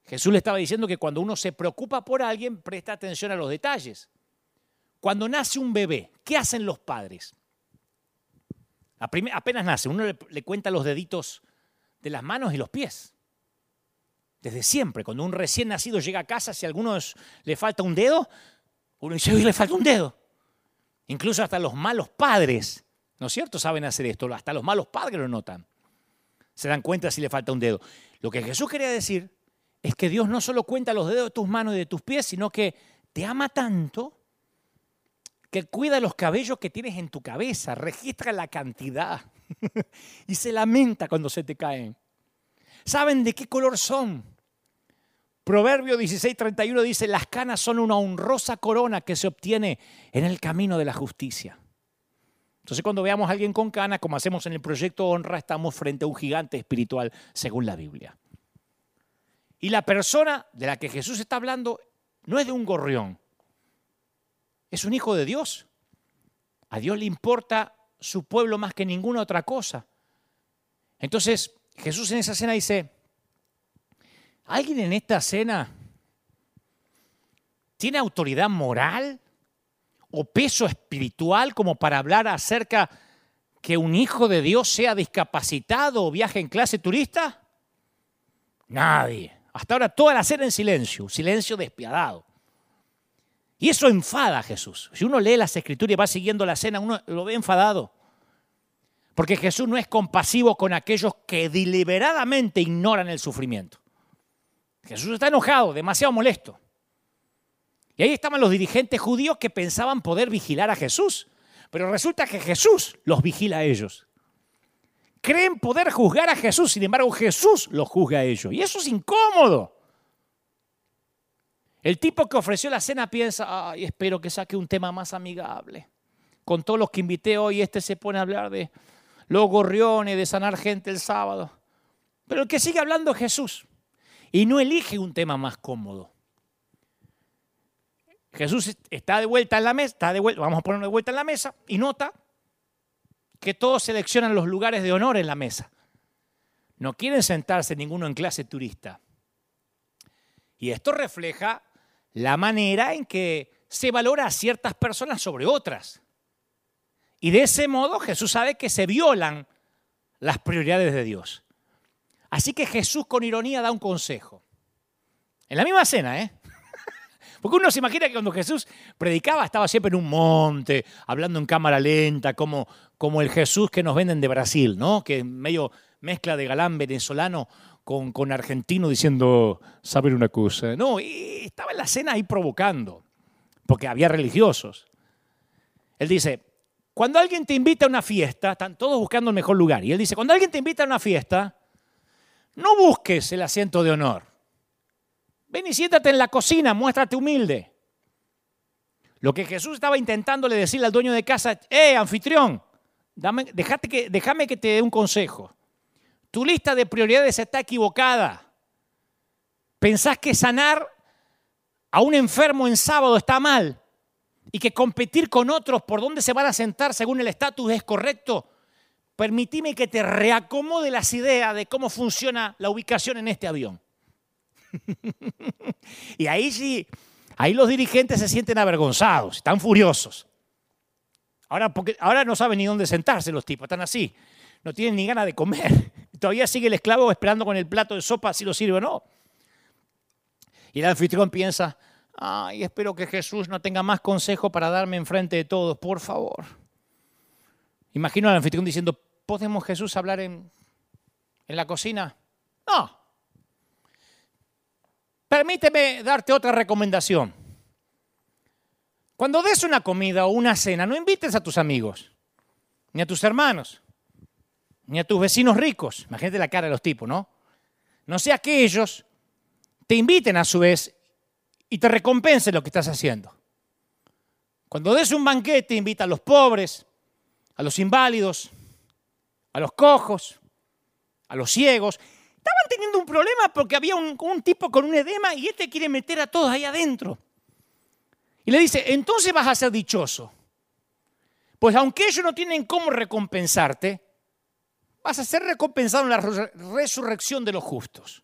Speaker 1: Jesús le estaba diciendo que cuando uno se preocupa por alguien, presta atención a los detalles. Cuando nace un bebé, ¿qué hacen los padres? Apenas nace, uno le, cuenta los deditos de las manos y los pies. Desde siempre, cuando un recién nacido llega a casa, si a alguno le falta un dedo, uno dice, hoy le falta un dedo. Incluso hasta los malos padres, ¿no es cierto?, saben hacer esto. Hasta los malos padres lo notan. Se dan cuenta si le falta un dedo. Lo que Jesús quería decir es que Dios no solo cuenta los dedos de tus manos y de tus pies, sino que te ama tanto que cuida los cabellos que tienes en tu cabeza, registra la cantidad (laughs) y se lamenta cuando se te caen. ¿Saben de qué color son? Proverbio 16:31 dice, las canas son una honrosa corona que se obtiene en el camino de la justicia. Entonces cuando veamos a alguien con canas, como hacemos en el proyecto Honra, estamos frente a un gigante espiritual según la Biblia. Y la persona de la que Jesús está hablando no es de un gorrión, es un hijo de Dios. A Dios le importa su pueblo más que ninguna otra cosa. Entonces Jesús en esa cena dice, ¿alguien en esta cena tiene autoridad moral o peso espiritual como para hablar acerca que un hijo de Dios sea discapacitado o viaje en clase turista? Nadie. Hasta ahora toda la cena en silencio, silencio despiadado. Y eso enfada a Jesús. Si uno lee las escrituras y va siguiendo la cena, uno lo ve enfadado. Porque Jesús no es compasivo con aquellos que deliberadamente ignoran el sufrimiento. Jesús está enojado, demasiado molesto. Y ahí estaban los dirigentes judíos que pensaban poder vigilar a Jesús. Pero resulta que Jesús los vigila a ellos. Creen poder juzgar a Jesús, sin embargo Jesús los juzga a ellos. Y eso es incómodo. El tipo que ofreció la cena piensa, ay, espero que saque un tema más amigable. Con todos los que invité hoy, este se pone a hablar de los gorriones, de sanar gente el sábado. Pero el que sigue hablando es Jesús. Y no elige un tema más cómodo. Jesús está de vuelta en la mesa, vamos a ponerlo de vuelta en la mesa, y nota que todos seleccionan los lugares de honor en la mesa. No quieren sentarse ninguno en clase turista. Y esto refleja la manera en que se valora a ciertas personas sobre otras. Y de ese modo Jesús sabe que se violan las prioridades de Dios. Así que Jesús con ironía da un consejo. En la misma cena, ¿eh? (laughs) Porque uno se imagina que cuando Jesús predicaba estaba siempre en un monte, hablando en cámara lenta, como, como el Jesús que nos venden de Brasil, ¿no? Que medio mezcla de galán venezolano con, con argentino diciendo, saber una cosa. No, y estaba en la cena ahí provocando, porque había religiosos. Él dice, cuando alguien te invita a una fiesta, están todos buscando el mejor lugar, y él dice, cuando alguien te invita a una fiesta, no busques el asiento de honor. Ven y siéntate en la cocina, muéstrate humilde. Lo que Jesús estaba intentándole decirle al dueño de casa, eh, anfitrión, dame, que, déjame que te dé un consejo. Tu lista de prioridades está equivocada. Pensás que sanar a un enfermo en sábado está mal y que competir con otros por dónde se van a sentar según el estatus es correcto. Permitime que te reacomode las ideas de cómo funciona la ubicación en este avión. (laughs) y ahí sí, ahí los dirigentes se sienten avergonzados, están furiosos. Ahora, ahora no saben ni dónde sentarse los tipos, están así, no tienen ni ganas de comer. Todavía sigue el esclavo esperando con el plato de sopa si lo sirve o no. Y el anfitrión piensa, ay, espero que Jesús no tenga más consejo para darme enfrente de todos, por favor. Imagino al anfitrión diciendo, ¿podemos Jesús hablar en, en la cocina? No, Permíteme darte otra recomendación. Cuando des una comida o una cena, no invites a tus amigos, ni a tus hermanos, ni a tus vecinos ricos. Imagínate la cara de los tipos, ¿no? No sea que ellos te inviten a su vez y te recompensen lo que estás haciendo. Cuando des un banquete, invita a los pobres, a los inválidos, a los cojos, a los ciegos Estaban teniendo un problema porque había un, tipo con un edema y este quiere meter a todos ahí adentro. Y le dice, entonces vas a ser dichoso. Pues aunque ellos no tienen cómo recompensarte, vas a ser recompensado en la resurrección de los justos.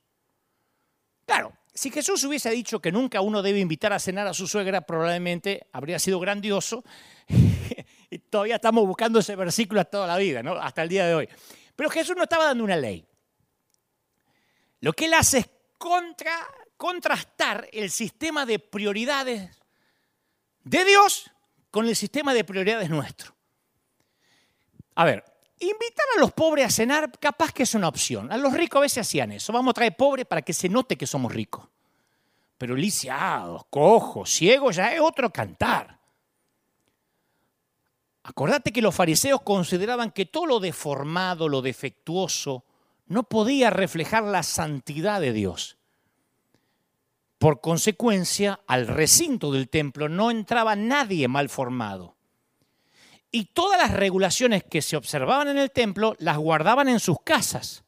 Speaker 1: Claro, si Jesús hubiese dicho que nunca uno debe invitar a cenar a su suegra, probablemente habría sido grandioso. (laughs) y todavía estamos buscando ese versículo toda la vida, ¿no? hasta el día de hoy. Pero Jesús no estaba dando una ley. Lo que él hace es contrastar el sistema de prioridades de Dios con el sistema de prioridades nuestro. A ver, invitar a los pobres a cenar capaz que es una opción. A los ricos a veces hacían eso. Vamos a traer pobres para que se note que somos ricos. Pero lisiados, cojos, ciegos, ya es otro cantar. Acordate que los fariseos consideraban que todo lo deformado, lo defectuoso, no podía reflejar la santidad de Dios. Por consecuencia, al recinto del templo no entraba nadie mal formado. Y todas las regulaciones que se observaban en el templo las guardaban en sus casas.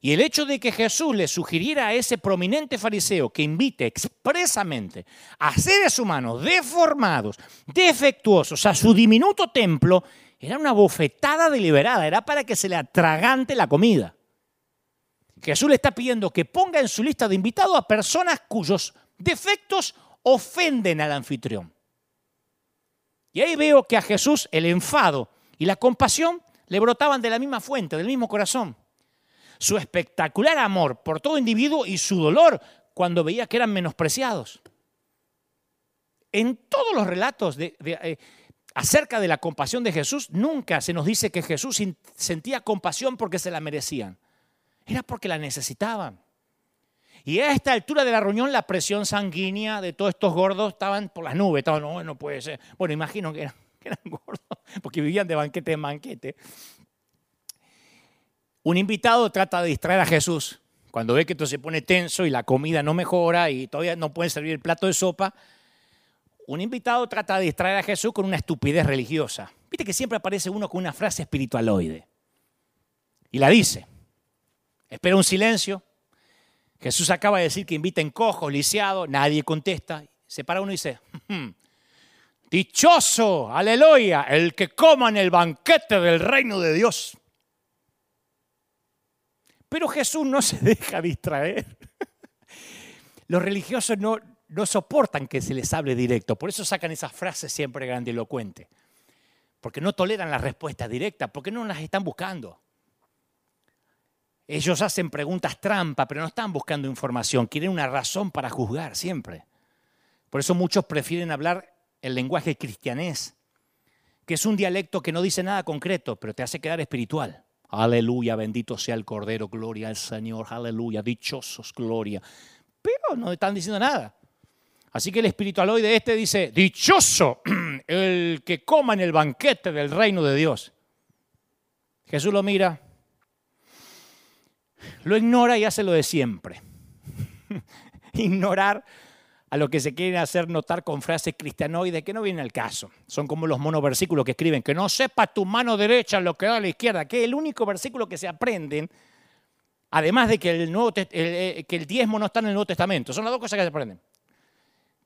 Speaker 1: Y el hecho de que Jesús le sugiriera a ese prominente fariseo que invite expresamente a seres humanos deformados, defectuosos, a su diminuto templo, era una bofetada deliberada, era para que se le atragante la comida. Jesús le está pidiendo que ponga en su lista de invitados a personas cuyos defectos ofenden al anfitrión. Y ahí veo que a Jesús el enfado y la compasión le brotaban de la misma fuente, del mismo corazón. Su espectacular amor por todo individuo y su dolor cuando veía que eran menospreciados. En todos los relatos eh, acerca de la compasión de Jesús, nunca se nos dice que Jesús sentía compasión porque se la merecían. Era porque la necesitaban. Y a esta altura de la reunión la presión sanguínea de todos estos gordos estaban por las nubes. Estaban, no, no puede ser. Bueno, imagino que eran, (laughs) gordos porque vivían de banquete en banquete. Un invitado trata de distraer a Jesús. Cuando ve que esto se pone tenso y la comida no mejora y todavía no puede servir el plato de sopa, un invitado trata de distraer a Jesús con una estupidez religiosa. Viste que siempre aparece uno con una frase espiritualoide. Y la dice. Espera un silencio. Jesús acaba de decir que invita en cojo, lisiado, nadie contesta. Se para uno y dice, hmm, dichoso, aleluya, el que coma en el banquete del reino de Dios. Pero Jesús no se (laughs) deja distraer. Los religiosos no, no soportan que se les hable directo, por eso sacan esas frases siempre grandilocuentes, porque no toleran la respuesta directa, porque no las están buscando. Ellos hacen preguntas trampa, pero no están buscando información, quieren una razón para juzgar siempre. Por eso muchos prefieren hablar el lenguaje cristianés, que es un dialecto que no dice nada concreto, pero te hace quedar espiritual. Aleluya, bendito sea el Cordero, gloria al Señor, aleluya, dichosos, gloria. Pero no están diciendo nada. Así que el espiritualoide este dice, dichoso (clears throat) el que coma en el banquete del reino de Dios. Jesús lo mira, lo ignora y hace lo de siempre. (laughs) Ignorar a lo que se quieren hacer notar con frases cristianoides que no vienen al caso. Son como los monoversículos que escriben, que no sepa tu mano derecha lo que da a la izquierda, que es el único versículo que se aprenden, además de que el, nuevo, eh, que el diezmo no está en el Nuevo Testamento. Son las dos cosas que se aprenden.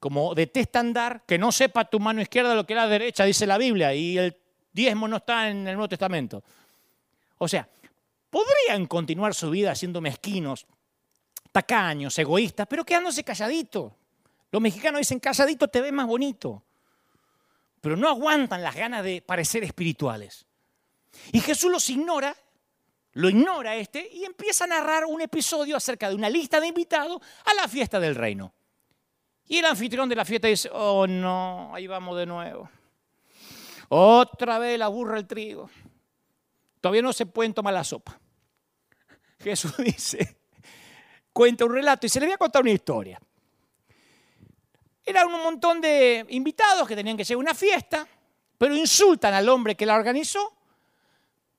Speaker 1: Como detestan dar, que no sepa tu mano izquierda lo que da la derecha, dice la Biblia, y el diezmo no está en el Nuevo Testamento. O sea, podrían continuar su vida siendo mezquinos, tacaños, egoístas, pero quedándose calladitos. Los mexicanos dicen, calladito te ve más bonito, pero no aguantan las ganas de parecer espirituales. Y Jesús los ignora, lo ignora este, y empieza a narrar un episodio acerca de una lista de invitados a la fiesta del reino. Y el anfitrión de la fiesta dice, oh no, ahí vamos de nuevo. Otra vez la burra el trigo. Todavía no se pueden tomar la sopa. Jesús (laughs) dice, cuenta un relato y se le voy a contar una historia. Eran un montón de invitados que tenían que llegar a una fiesta, pero insultan al hombre que la organizó,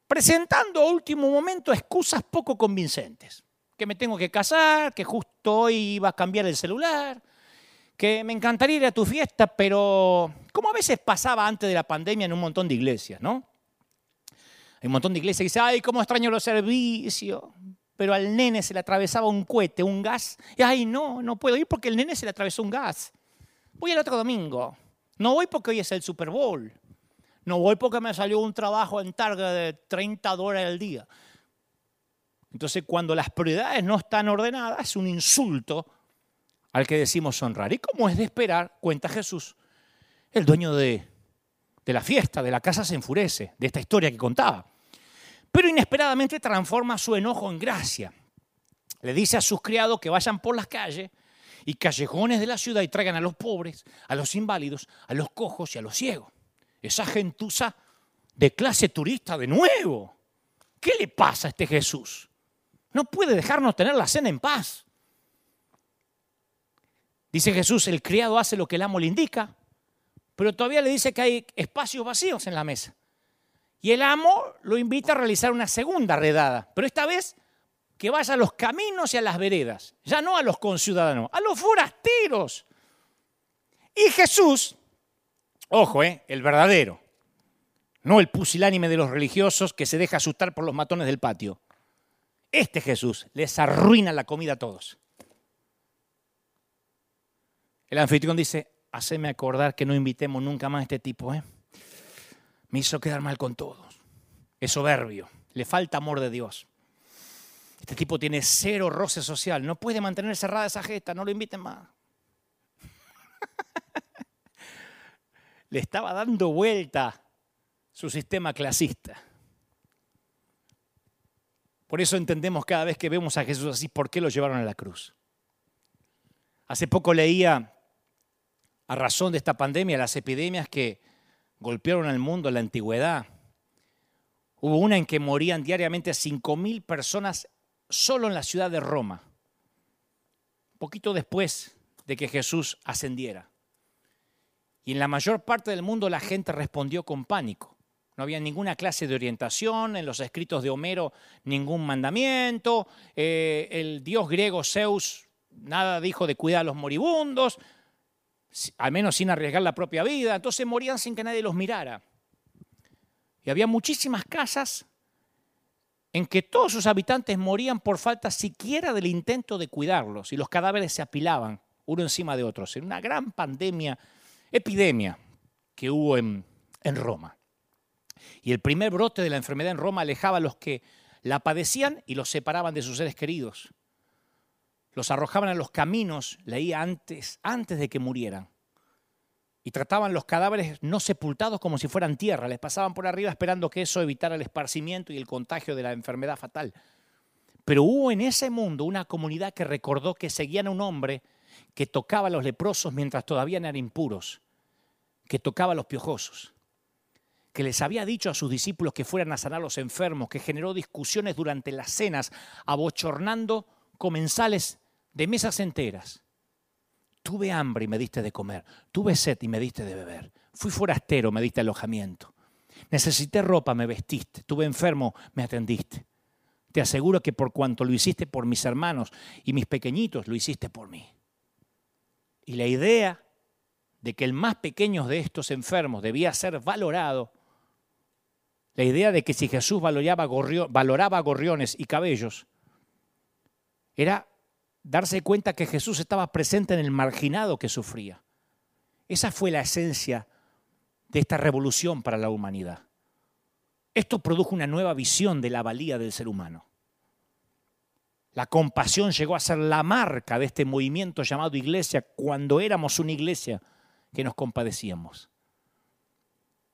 Speaker 1: presentando a último momento excusas poco convincentes. Que me tengo que casar, que justo hoy iba a cambiar el celular, que me encantaría ir a tu fiesta, pero como a veces pasaba antes de la pandemia en un montón de iglesias, ¿no? Hay un montón de iglesias que dicen, ay, cómo extraño los servicios, pero al nene se le atravesaba un cohete, un gas, y ay, no, no puedo ir porque el nene se le atravesó un gas. Voy el otro domingo. No voy porque hoy es el Super Bowl. No voy porque me salió un trabajo en Targa de 30 dólares al día. Entonces, cuando las prioridades no están ordenadas, es un insulto al que decimos honrar. Y como es de esperar, cuenta Jesús, el dueño de, de la fiesta, de la casa, se enfurece de esta historia que contaba. Pero inesperadamente transforma su enojo en gracia. Le dice a sus criados que vayan por las calles y callejones de la ciudad y traigan a los pobres, a los inválidos, a los cojos y a los ciegos. Esa gentuza de clase turista de nuevo. ¿Qué le pasa a este Jesús? No puede dejarnos tener la cena en paz. Dice Jesús, el criado hace lo que el amo le indica, pero todavía le dice que hay espacios vacíos en la mesa. Y el amo lo invita a realizar una segunda redada, pero esta vez que vaya a los caminos y a las veredas, ya no a los conciudadanos, a los forasteros. Y Jesús, ojo, eh, el verdadero, no el pusilánime de los religiosos que se deja asustar por los matones del patio. Este Jesús les arruina la comida a todos. El anfitrión dice, haceme acordar que no invitemos nunca más a este tipo. ¿eh? Me hizo quedar mal con todos. Es soberbio, le falta amor de Dios. Este tipo tiene cero roce social, no puede mantener cerrada esa gesta, no lo inviten más. (laughs) Le estaba dando vuelta su sistema clasista. Por eso entendemos cada vez que vemos a Jesús así, por qué lo llevaron a la cruz. Hace poco leía, a razón de esta pandemia, las epidemias que golpearon al mundo en la antigüedad. Hubo una en que morían diariamente 5.000 personas solo en la ciudad de Roma, poquito después de que Jesús ascendiera. Y en la mayor parte del mundo la gente respondió con pánico. No había ninguna clase de orientación, en los escritos de Homero ningún mandamiento, eh, el dios griego Zeus nada dijo de cuidar a los moribundos, al menos sin arriesgar la propia vida, entonces morían sin que nadie los mirara. Y había muchísimas casas en que todos sus habitantes morían por falta siquiera del intento de cuidarlos y los cadáveres se apilaban uno encima de otro. En una gran pandemia, epidemia que hubo en, en Roma. Y el primer brote de la enfermedad en Roma alejaba a los que la padecían y los separaban de sus seres queridos. Los arrojaban a los caminos, leía antes, antes de que murieran. Y trataban los cadáveres no sepultados como si fueran tierra, les pasaban por arriba esperando que eso evitara el esparcimiento y el contagio de la enfermedad fatal. Pero hubo en ese mundo una comunidad que recordó que seguían a un hombre que tocaba a los leprosos mientras todavía eran impuros, que tocaba a los piojosos, que les había dicho a sus discípulos que fueran a sanar a los enfermos, que generó discusiones durante las cenas, abochornando comensales de mesas enteras. Tuve hambre y me diste de comer, tuve sed y me diste de beber, fui forastero, me diste alojamiento, necesité ropa, me vestiste, tuve enfermo, me atendiste. Te aseguro que por cuanto lo hiciste por mis hermanos y mis pequeñitos, lo hiciste por mí. Y la idea de que el más pequeño de estos enfermos debía ser valorado, la idea de que si Jesús valoraba, gorriones y cabellos, era darse cuenta que Jesús estaba presente en el marginado que sufría. Esa fue la esencia de esta revolución para la humanidad. Esto produjo una nueva visión de la valía del ser humano. La compasión llegó a ser la marca de este movimiento llamado iglesia cuando éramos una iglesia que nos compadecíamos.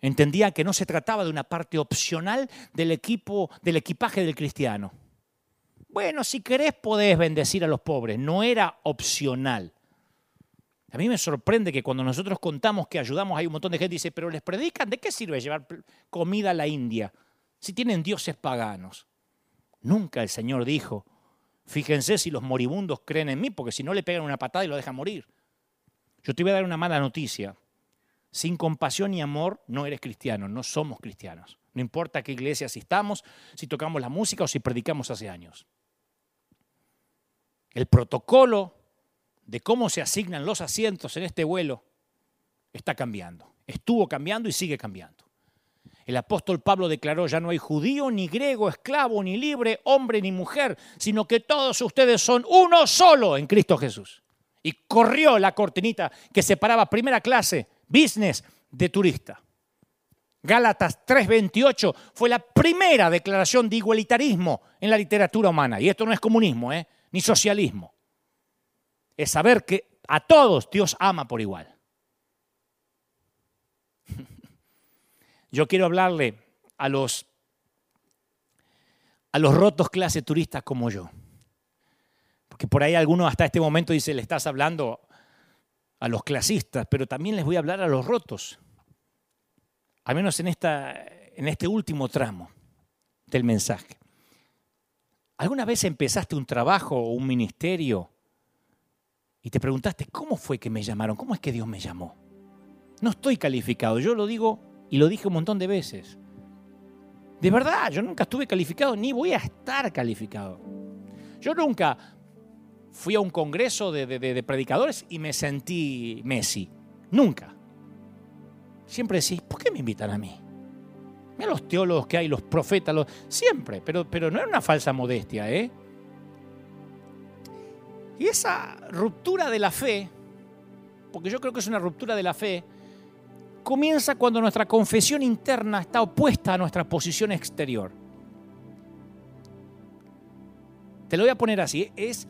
Speaker 1: Entendía que no se trataba de una parte opcional del equipo, del equipaje del cristiano. Bueno, si querés podés bendecir a los pobres, no era opcional. A mí me sorprende que cuando nosotros contamos que ayudamos, hay un montón de gente dice, pero les predican, ¿de qué sirve llevar comida a la India si tienen dioses paganos? Nunca el Señor dijo, fíjense si los moribundos creen en mí, porque si no le pegan una patada y lo dejan morir. Yo te voy a dar una mala noticia. Sin compasión y amor no eres cristiano, no somos cristianos. No importa qué iglesia asistamos, si tocamos la música o si predicamos hace años. El protocolo de cómo se asignan los asientos en este vuelo está cambiando. Estuvo cambiando y sigue cambiando. El apóstol Pablo declaró, ya no hay judío, ni griego, esclavo, ni libre, hombre, ni mujer, sino que todos ustedes son uno solo en Cristo Jesús. Y corrió la cortinita que separaba primera clase, business, de turista. Gálatas 3:28 fue la primera declaración de igualitarismo en la literatura humana. Y esto no es comunismo, ¿eh? Ni socialismo es saber que a todos Dios ama por igual. (laughs) Yo quiero hablarle a los, a los rotos clase turistas como yo. Porque por ahí algunos hasta este momento dice, le estás hablando a los clasistas, pero también les voy a hablar a los rotos. Al menos en, esta, en este último tramo del mensaje. ¿Alguna vez empezaste un trabajo o un ministerio y te preguntaste, ¿cómo fue que me llamaron? ¿Cómo es que Dios me llamó? No estoy calificado, yo lo digo y lo dije un montón de veces. De verdad, yo nunca estuve calificado ni voy a estar calificado. Yo nunca fui a un congreso de, predicadores y me sentí Messi. Nunca. Siempre decís, ¿por qué me invitan a mí? Mira los teólogos que hay, los profetas, los... siempre, pero, pero no era una falsa modestia, ¿eh? Y esa ruptura de la fe, porque yo creo que es una ruptura de la fe, comienza cuando nuestra confesión interna está opuesta a nuestra posición exterior. Te lo voy a poner así, es,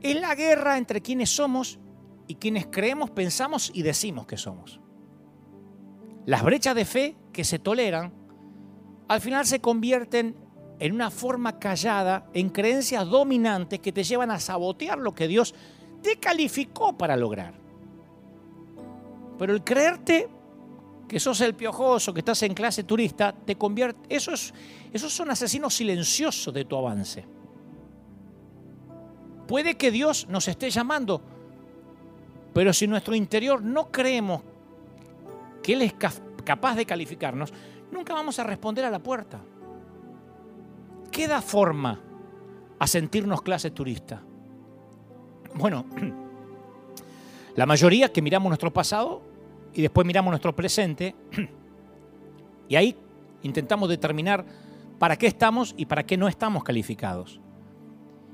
Speaker 1: es la guerra entre quienes somos y quienes creemos, pensamos y decimos que somos. Las brechas de fe que se toleran al final se convierten en una forma callada, en creencias dominantes que te llevan a sabotear lo que Dios te calificó para lograr. Pero el creerte que sos el piojoso, que estás en clase turista, te convierte. Eso es, esos son asesinos silenciosos de tu avance. Puede que Dios nos esté llamando, pero si en nuestro interior no creemos que Él es capaz de calificarnos, nunca vamos a responder a la puerta. ¿Qué da forma a sentirnos clase turista? Bueno, (clears throat) la mayoría que miramos nuestro pasado y después miramos nuestro presente (clears throat) y ahí intentamos determinar para qué estamos y para qué no estamos calificados.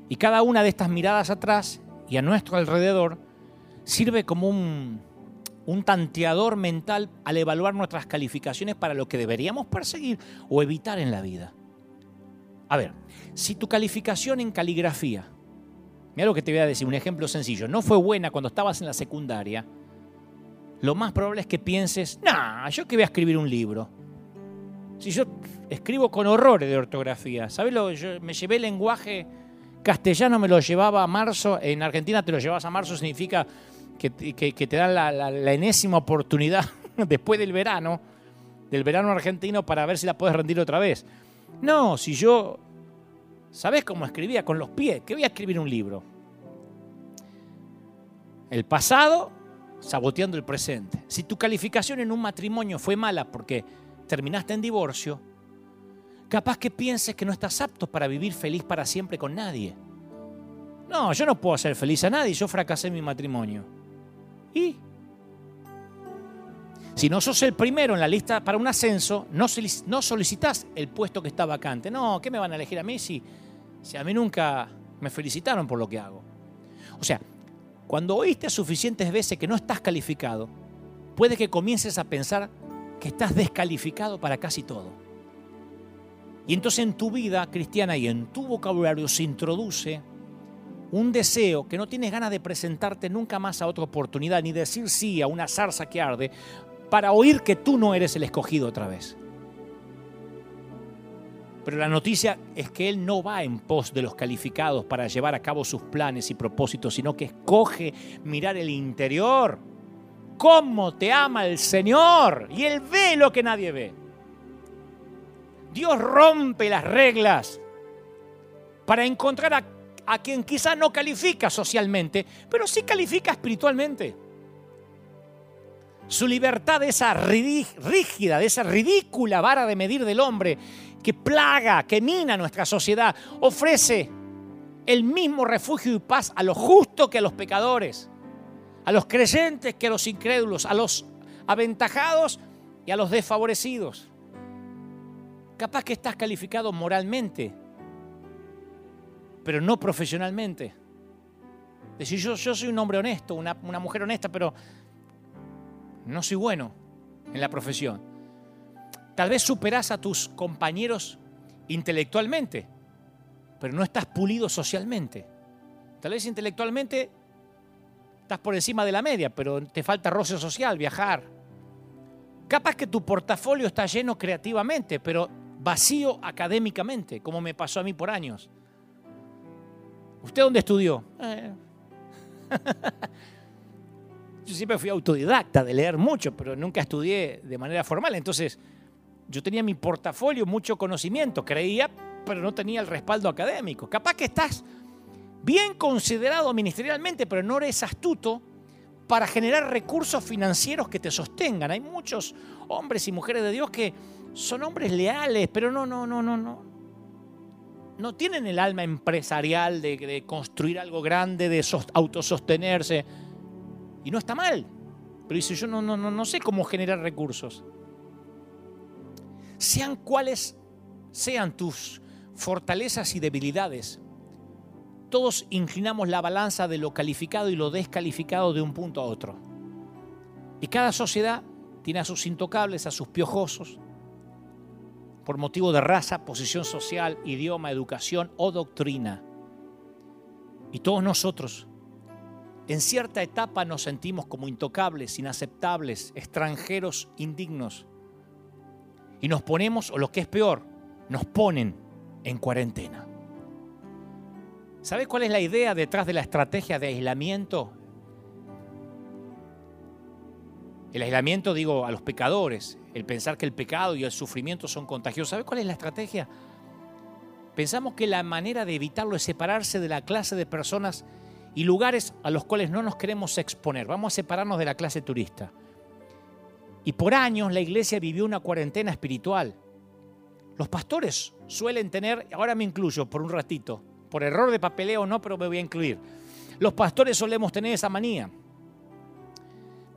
Speaker 1: Y cada una de estas miradas atrás y a nuestro alrededor sirve como un, un tanteador mental al evaluar nuestras calificaciones para lo que deberíamos perseguir o evitar en la vida. A ver, si tu calificación en caligrafía Mira lo que te voy a decir, un ejemplo sencillo. No fue buena cuando estabas en la secundaria. Lo más probable es que pienses, nah, yo que voy a escribir un libro. Si yo escribo con horrores de ortografía, ¿sabes lo yo me llevé el lenguaje castellano, me lo llevaba a marzo, en Argentina te lo llevas a marzo, significa que, te dan la, enésima oportunidad (laughs) después del verano, del verano argentino, para ver si la puedes rendir otra vez. No, si yo, ¿sabes cómo escribía? Con los pies, que voy a escribir un libro. El pasado saboteando el presente. Si tu calificación en un matrimonio fue mala porque terminaste en divorcio, capaz que pienses que no estás apto para vivir feliz para siempre con nadie. No, yo no puedo hacer feliz a nadie, yo fracasé en mi matrimonio. ¿Y? Si no sos el primero en la lista para un ascenso, no, solicitas el puesto que está vacante. No, ¿qué me van a elegir a mí si, si a mí nunca me felicitaron por lo que hago? O sea, cuando oíste suficientes veces que no estás calificado, puede que comiences a pensar que estás descalificado para casi todo. Y entonces en tu vida cristiana y en tu vocabulario se introduce un deseo que no tienes ganas de presentarte nunca más a otra oportunidad, ni decir sí a una zarza que arde, para oír que tú no eres el escogido otra vez. Pero la noticia es que Él no va en pos de los calificados para llevar a cabo sus planes y propósitos, sino que escoge mirar el interior. ¿Cómo te ama el Señor? Y Él ve lo que nadie ve. Dios rompe las reglas para encontrar a, a quien quizá no califica socialmente, pero sí califica espiritualmente. Su libertad de esa rígida, de esa ridícula vara de medir del hombre que plaga, que mina nuestra sociedad, ofrece el mismo refugio y paz a los justos que a los pecadores, a los creyentes que a los incrédulos, a los aventajados y a los desfavorecidos. Capaz que estás calificado moralmente, pero no profesionalmente. Decir, yo, yo soy un hombre honesto, una, una mujer honesta, pero no soy bueno en la profesión. Tal vez superás a tus compañeros intelectualmente, pero no estás pulido socialmente. Tal vez intelectualmente estás por encima de la media, pero te falta roce social, viajar. Capaz que tu portafolio está lleno creativamente, pero vacío académicamente, como me pasó a mí por años. ¿Usted dónde estudió? Eh. (laughs) Yo siempre fui autodidacta de leer mucho, pero nunca estudié de manera formal. Entonces, yo tenía mi portafolio, mucho conocimiento, creía, pero no tenía el respaldo académico. Capaz que estás bien considerado ministerialmente, pero no eres astuto para generar recursos financieros que te sostengan. Hay muchos hombres y mujeres de Dios que son hombres leales, pero no, no, no, no, no. No tienen el alma empresarial de, construir algo grande, de autosostenerse. Y no está mal. Pero dice, yo no, no, sé cómo generar recursos sean cuales sean tus fortalezas y debilidades, todos inclinamos la balanza de lo calificado y lo descalificado de un punto a otro. Y cada sociedad tiene a sus intocables, a sus piojosos, por motivo de raza, posición social, idioma, educación o doctrina. Y todos nosotros, en cierta etapa nos sentimos como intocables, inaceptables, extranjeros, indignos y nos ponemos, o lo que es peor, nos ponen en cuarentena. ¿Sabes cuál es la idea detrás de la estrategia de aislamiento? El aislamiento, digo, a los pecadores, el pensar que el pecado y el sufrimiento son contagiosos. ¿Sabes cuál es la estrategia? Pensamos que la manera de evitarlo es separarse de la clase de personas y lugares a los cuales no nos queremos exponer. Vamos a separarnos de la clase turista. Y por años la iglesia vivió una cuarentena espiritual. Los pastores suelen tener, ahora me incluyo por un ratito, por error de papeleo no, pero me voy a incluir. Los pastores solemos tener esa manía.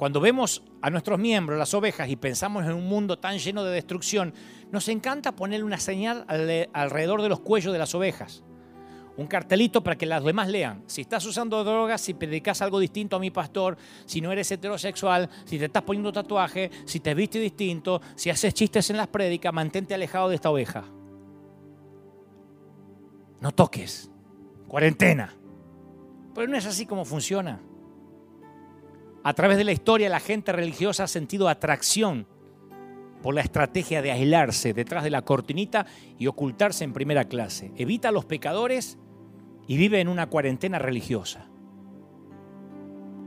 Speaker 1: Cuando vemos a nuestros miembros, las ovejas, y pensamos en un mundo tan lleno de destrucción, nos encanta poner una señal alrededor de los cuellos de las ovejas un cartelito para que las demás lean. Si estás usando drogas, si predicas algo distinto a mi pastor, si no eres heterosexual, si te estás poniendo tatuaje, si te viste distinto, si haces chistes en las prédicas, mantente alejado de esta oveja. No toques. Cuarentena. Pero no es así como funciona. A través de la historia la gente religiosa ha sentido atracción por la estrategia de aislarse detrás de la cortinita y ocultarse en primera clase. Evita a los pecadores y vive en una cuarentena religiosa.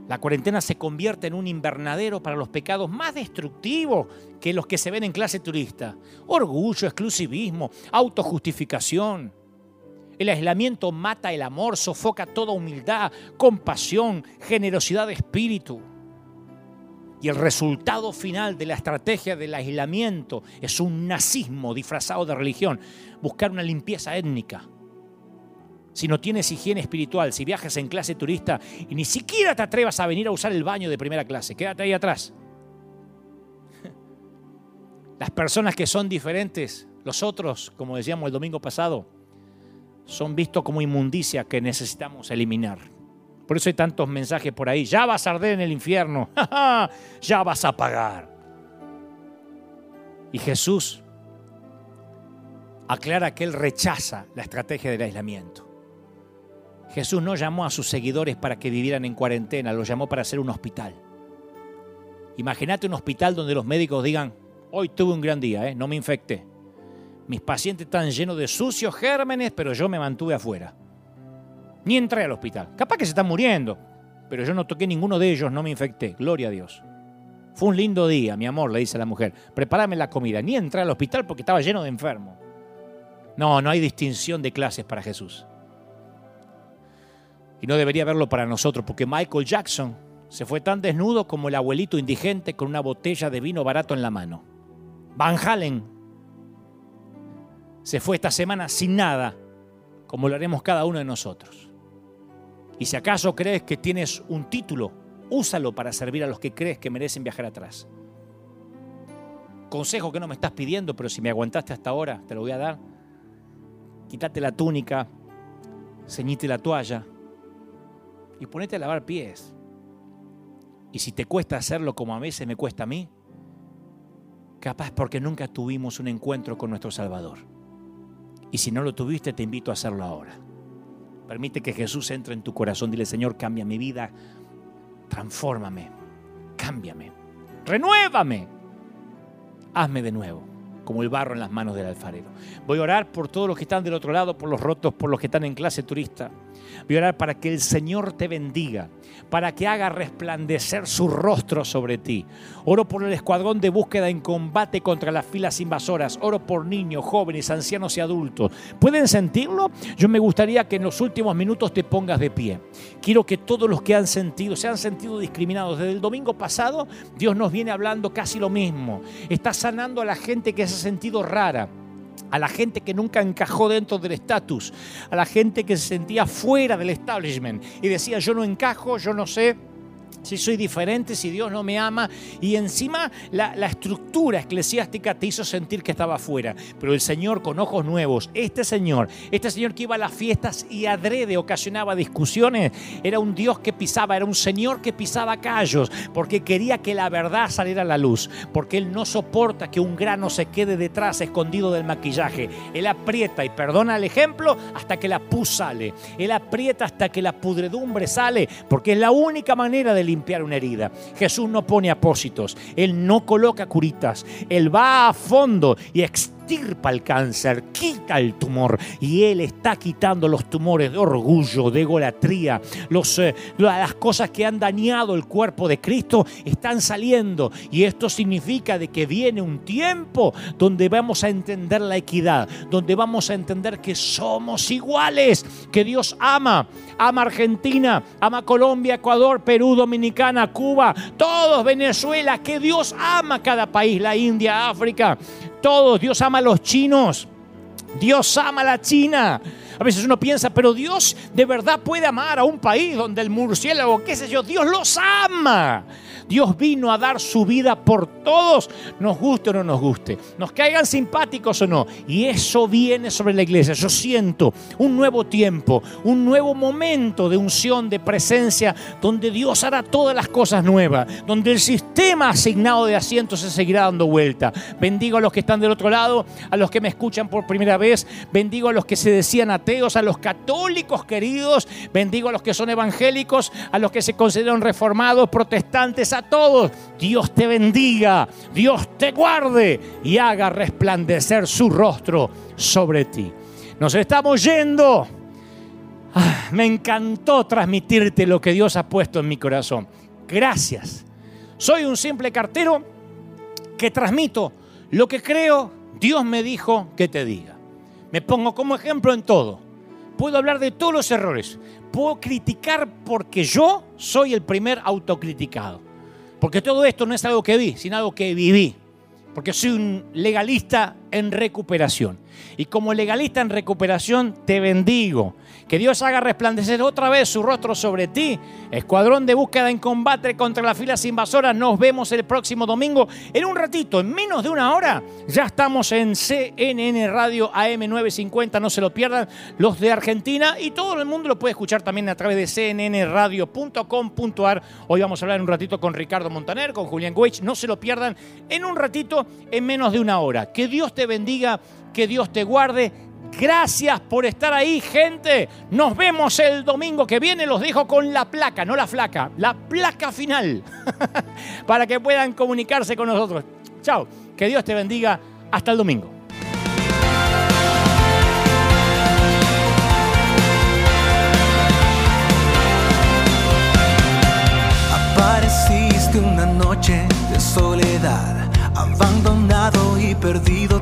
Speaker 1: La cuarentena se convierte en un invernadero para los pecados más destructivos que los que se ven en clase turista. Orgullo, exclusivismo, autojustificación. El aislamiento mata el amor, sofoca toda humildad, compasión, generosidad de espíritu. Y el resultado final de la estrategia del aislamiento es un nazismo disfrazado de religión, buscar una limpieza étnica. Si no tienes higiene espiritual, si viajas en clase turista y ni siquiera te atrevas a venir a usar el baño de primera clase, quédate ahí atrás. (laughs) Las personas que son diferentes, los otros, como decíamos el domingo pasado, son vistos como inmundicia que necesitamos eliminar. Por eso hay tantos mensajes por ahí. Ya vas a arder en el infierno. (laughs) ya vas a pagar. Y Jesús aclara que Él rechaza la estrategia del aislamiento. Jesús no llamó a sus seguidores para que vivieran en cuarentena, lo llamó para hacer un hospital. Imagínate un hospital donde los médicos digan, hoy tuve un gran día, ¿eh? no me infecté. Mis pacientes están llenos de sucios gérmenes, pero yo me mantuve afuera. Ni entré al hospital. Capaz que se están muriendo, pero yo no toqué ninguno de ellos, no me infecté. Gloria a Dios. Fue un lindo día, mi amor, le dice la mujer. Prepárame la comida. Ni entré al hospital porque estaba lleno de enfermos. No, no hay distinción de clases para Jesús. Y no debería haberlo para nosotros, porque Michael Jackson se fue tan desnudo como el abuelito indigente con una botella de vino barato en la mano. Van Halen se fue esta semana sin nada, como lo haremos cada uno de nosotros. Y si acaso crees que tienes un título, úsalo para servir a los que crees que merecen viajar atrás. Consejo que no me estás pidiendo, pero si me aguantaste hasta ahora, te lo voy a dar. Quítate la túnica, ceñite la toalla y ponete a lavar pies. Y si te cuesta hacerlo como a veces me cuesta a mí, capaz porque nunca tuvimos un encuentro con nuestro Salvador. Y si no lo tuviste, te invito a hacerlo ahora. Permite que Jesús entre en tu corazón. Dile, Señor, cambia mi vida, transfórmame, cámbiame, renuévame, hazme de nuevo, como el barro en las manos del alfarero. Voy a orar por todos los que están del otro lado, por los rotos, por los que están en clase turista. Voy a orar para que el Señor te bendiga, para que haga resplandecer su rostro sobre ti. Oro por el escuadrón de búsqueda en combate contra las filas invasoras. Oro por niños, jóvenes, ancianos y adultos. ¿Pueden sentirlo? Yo me gustaría que en los últimos minutos te pongas de pie. Quiero que todos los que han sentido, se han sentido discriminados desde el domingo pasado, Dios nos viene hablando casi lo mismo. Está sanando a la gente que se sentido rara. A la gente que nunca encajó dentro del estatus, a la gente que se sentía fuera del establishment. Y decía yo no encajo, yo no sé si soy diferente, si Dios no me ama. Y encima la, estructura eclesiástica te hizo sentir que estaba afuera. Pero el Señor con ojos nuevos, este Señor, este Señor que iba a las fiestas y adrede ocasionaba discusiones, era un Dios que pisaba, era un Señor que pisaba callos, porque quería que la verdad saliera a la luz, porque Él no soporta que un grano se quede detrás, escondido del maquillaje. Él aprieta, y perdona el ejemplo, hasta que la pus sale. Él aprieta hasta que la pudredumbre sale, porque es la única manera de limpiar una herida. Jesús no pone apósitos, Él no coloca curitas, Él va a fondo y extirpa el cáncer, quita el tumor y Él está quitando los tumores de orgullo, de egolatría, eh, las cosas que han dañado el cuerpo de Cristo están saliendo y esto significa de que viene un tiempo donde vamos a entender la equidad, donde vamos a entender que somos iguales, que Dios ama, ama Argentina, ama Colombia, Ecuador, Perú, Dominicana, Cuba, todos Venezuela, que Dios ama cada país, la India, África, todos, Dios ama a los chinos, Dios ama a la China. A veces uno piensa, pero Dios de verdad puede amar a un país donde el murciélago, qué sé yo, Dios los ama. Dios vino a dar su vida por todos, nos guste o no nos guste, nos caigan simpáticos o no. Y eso viene sobre la iglesia. Yo siento un nuevo tiempo, un nuevo momento de unción, de presencia, donde Dios hará todas las cosas nuevas, donde el sistema asignado de asientos se seguirá dando vuelta. Bendigo a los que están del otro lado, a los que me escuchan por primera vez, bendigo a los que se decían ateos, a los católicos queridos, bendigo a los que son evangélicos, a los que se consideran reformados, protestantes, a todos. Dios te bendiga, Dios te guarde y haga resplandecer su rostro sobre ti. Nos estamos yendo. Ah, me encantó transmitirte lo que Dios ha puesto en mi corazón. Gracias. Soy un simple cartero que transmito lo que creo Dios me dijo que te diga. Me pongo como ejemplo en todo. Puedo hablar de todos los errores. Puedo criticar porque yo soy el primer autocriticado. Porque todo esto no es algo que vi, sino algo que viví. Porque soy un legalista en recuperación. Y como legalista en recuperación te bendigo que Dios haga resplandecer otra vez su rostro sobre ti. Escuadrón de búsqueda en combate contra las filas invasoras. Nos vemos el próximo domingo. En un ratito, en menos de una hora, ya estamos en CNN Radio AM950. No se lo pierdan los de Argentina y todo el mundo lo puede escuchar también a través de cnnradio.com.ar. Hoy vamos a hablar un ratito con Ricardo Montaner, con Julián Weich. No se lo pierdan en un ratito, en menos de una hora. Que Dios te bendiga, que Dios te guarde Gracias por estar ahí, gente. Nos vemos el domingo que viene. Los dejo con la placa, no la flaca, la placa final, (laughs) para que puedan comunicarse con nosotros. Chao, que Dios te bendiga. Hasta el domingo.
Speaker 2: Apareciste una noche de soledad, abandonado y perdido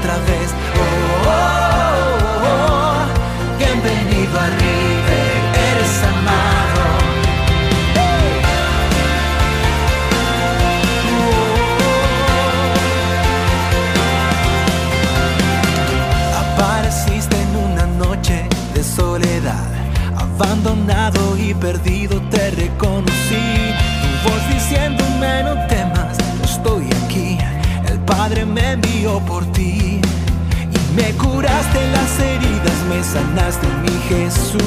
Speaker 2: otra vez. Oh, oh, oh, bienvenido a River, eres amado. Apareciste en una noche de soledad, abandonado y perdido te reconocí. Tu voz diciéndome no aquí Padre me envió por ti y me curaste las heridas, me sanaste mi Jesús.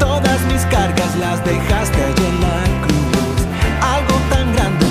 Speaker 2: Todas mis cargas las dejaste allí en la cruz. Algo tan grande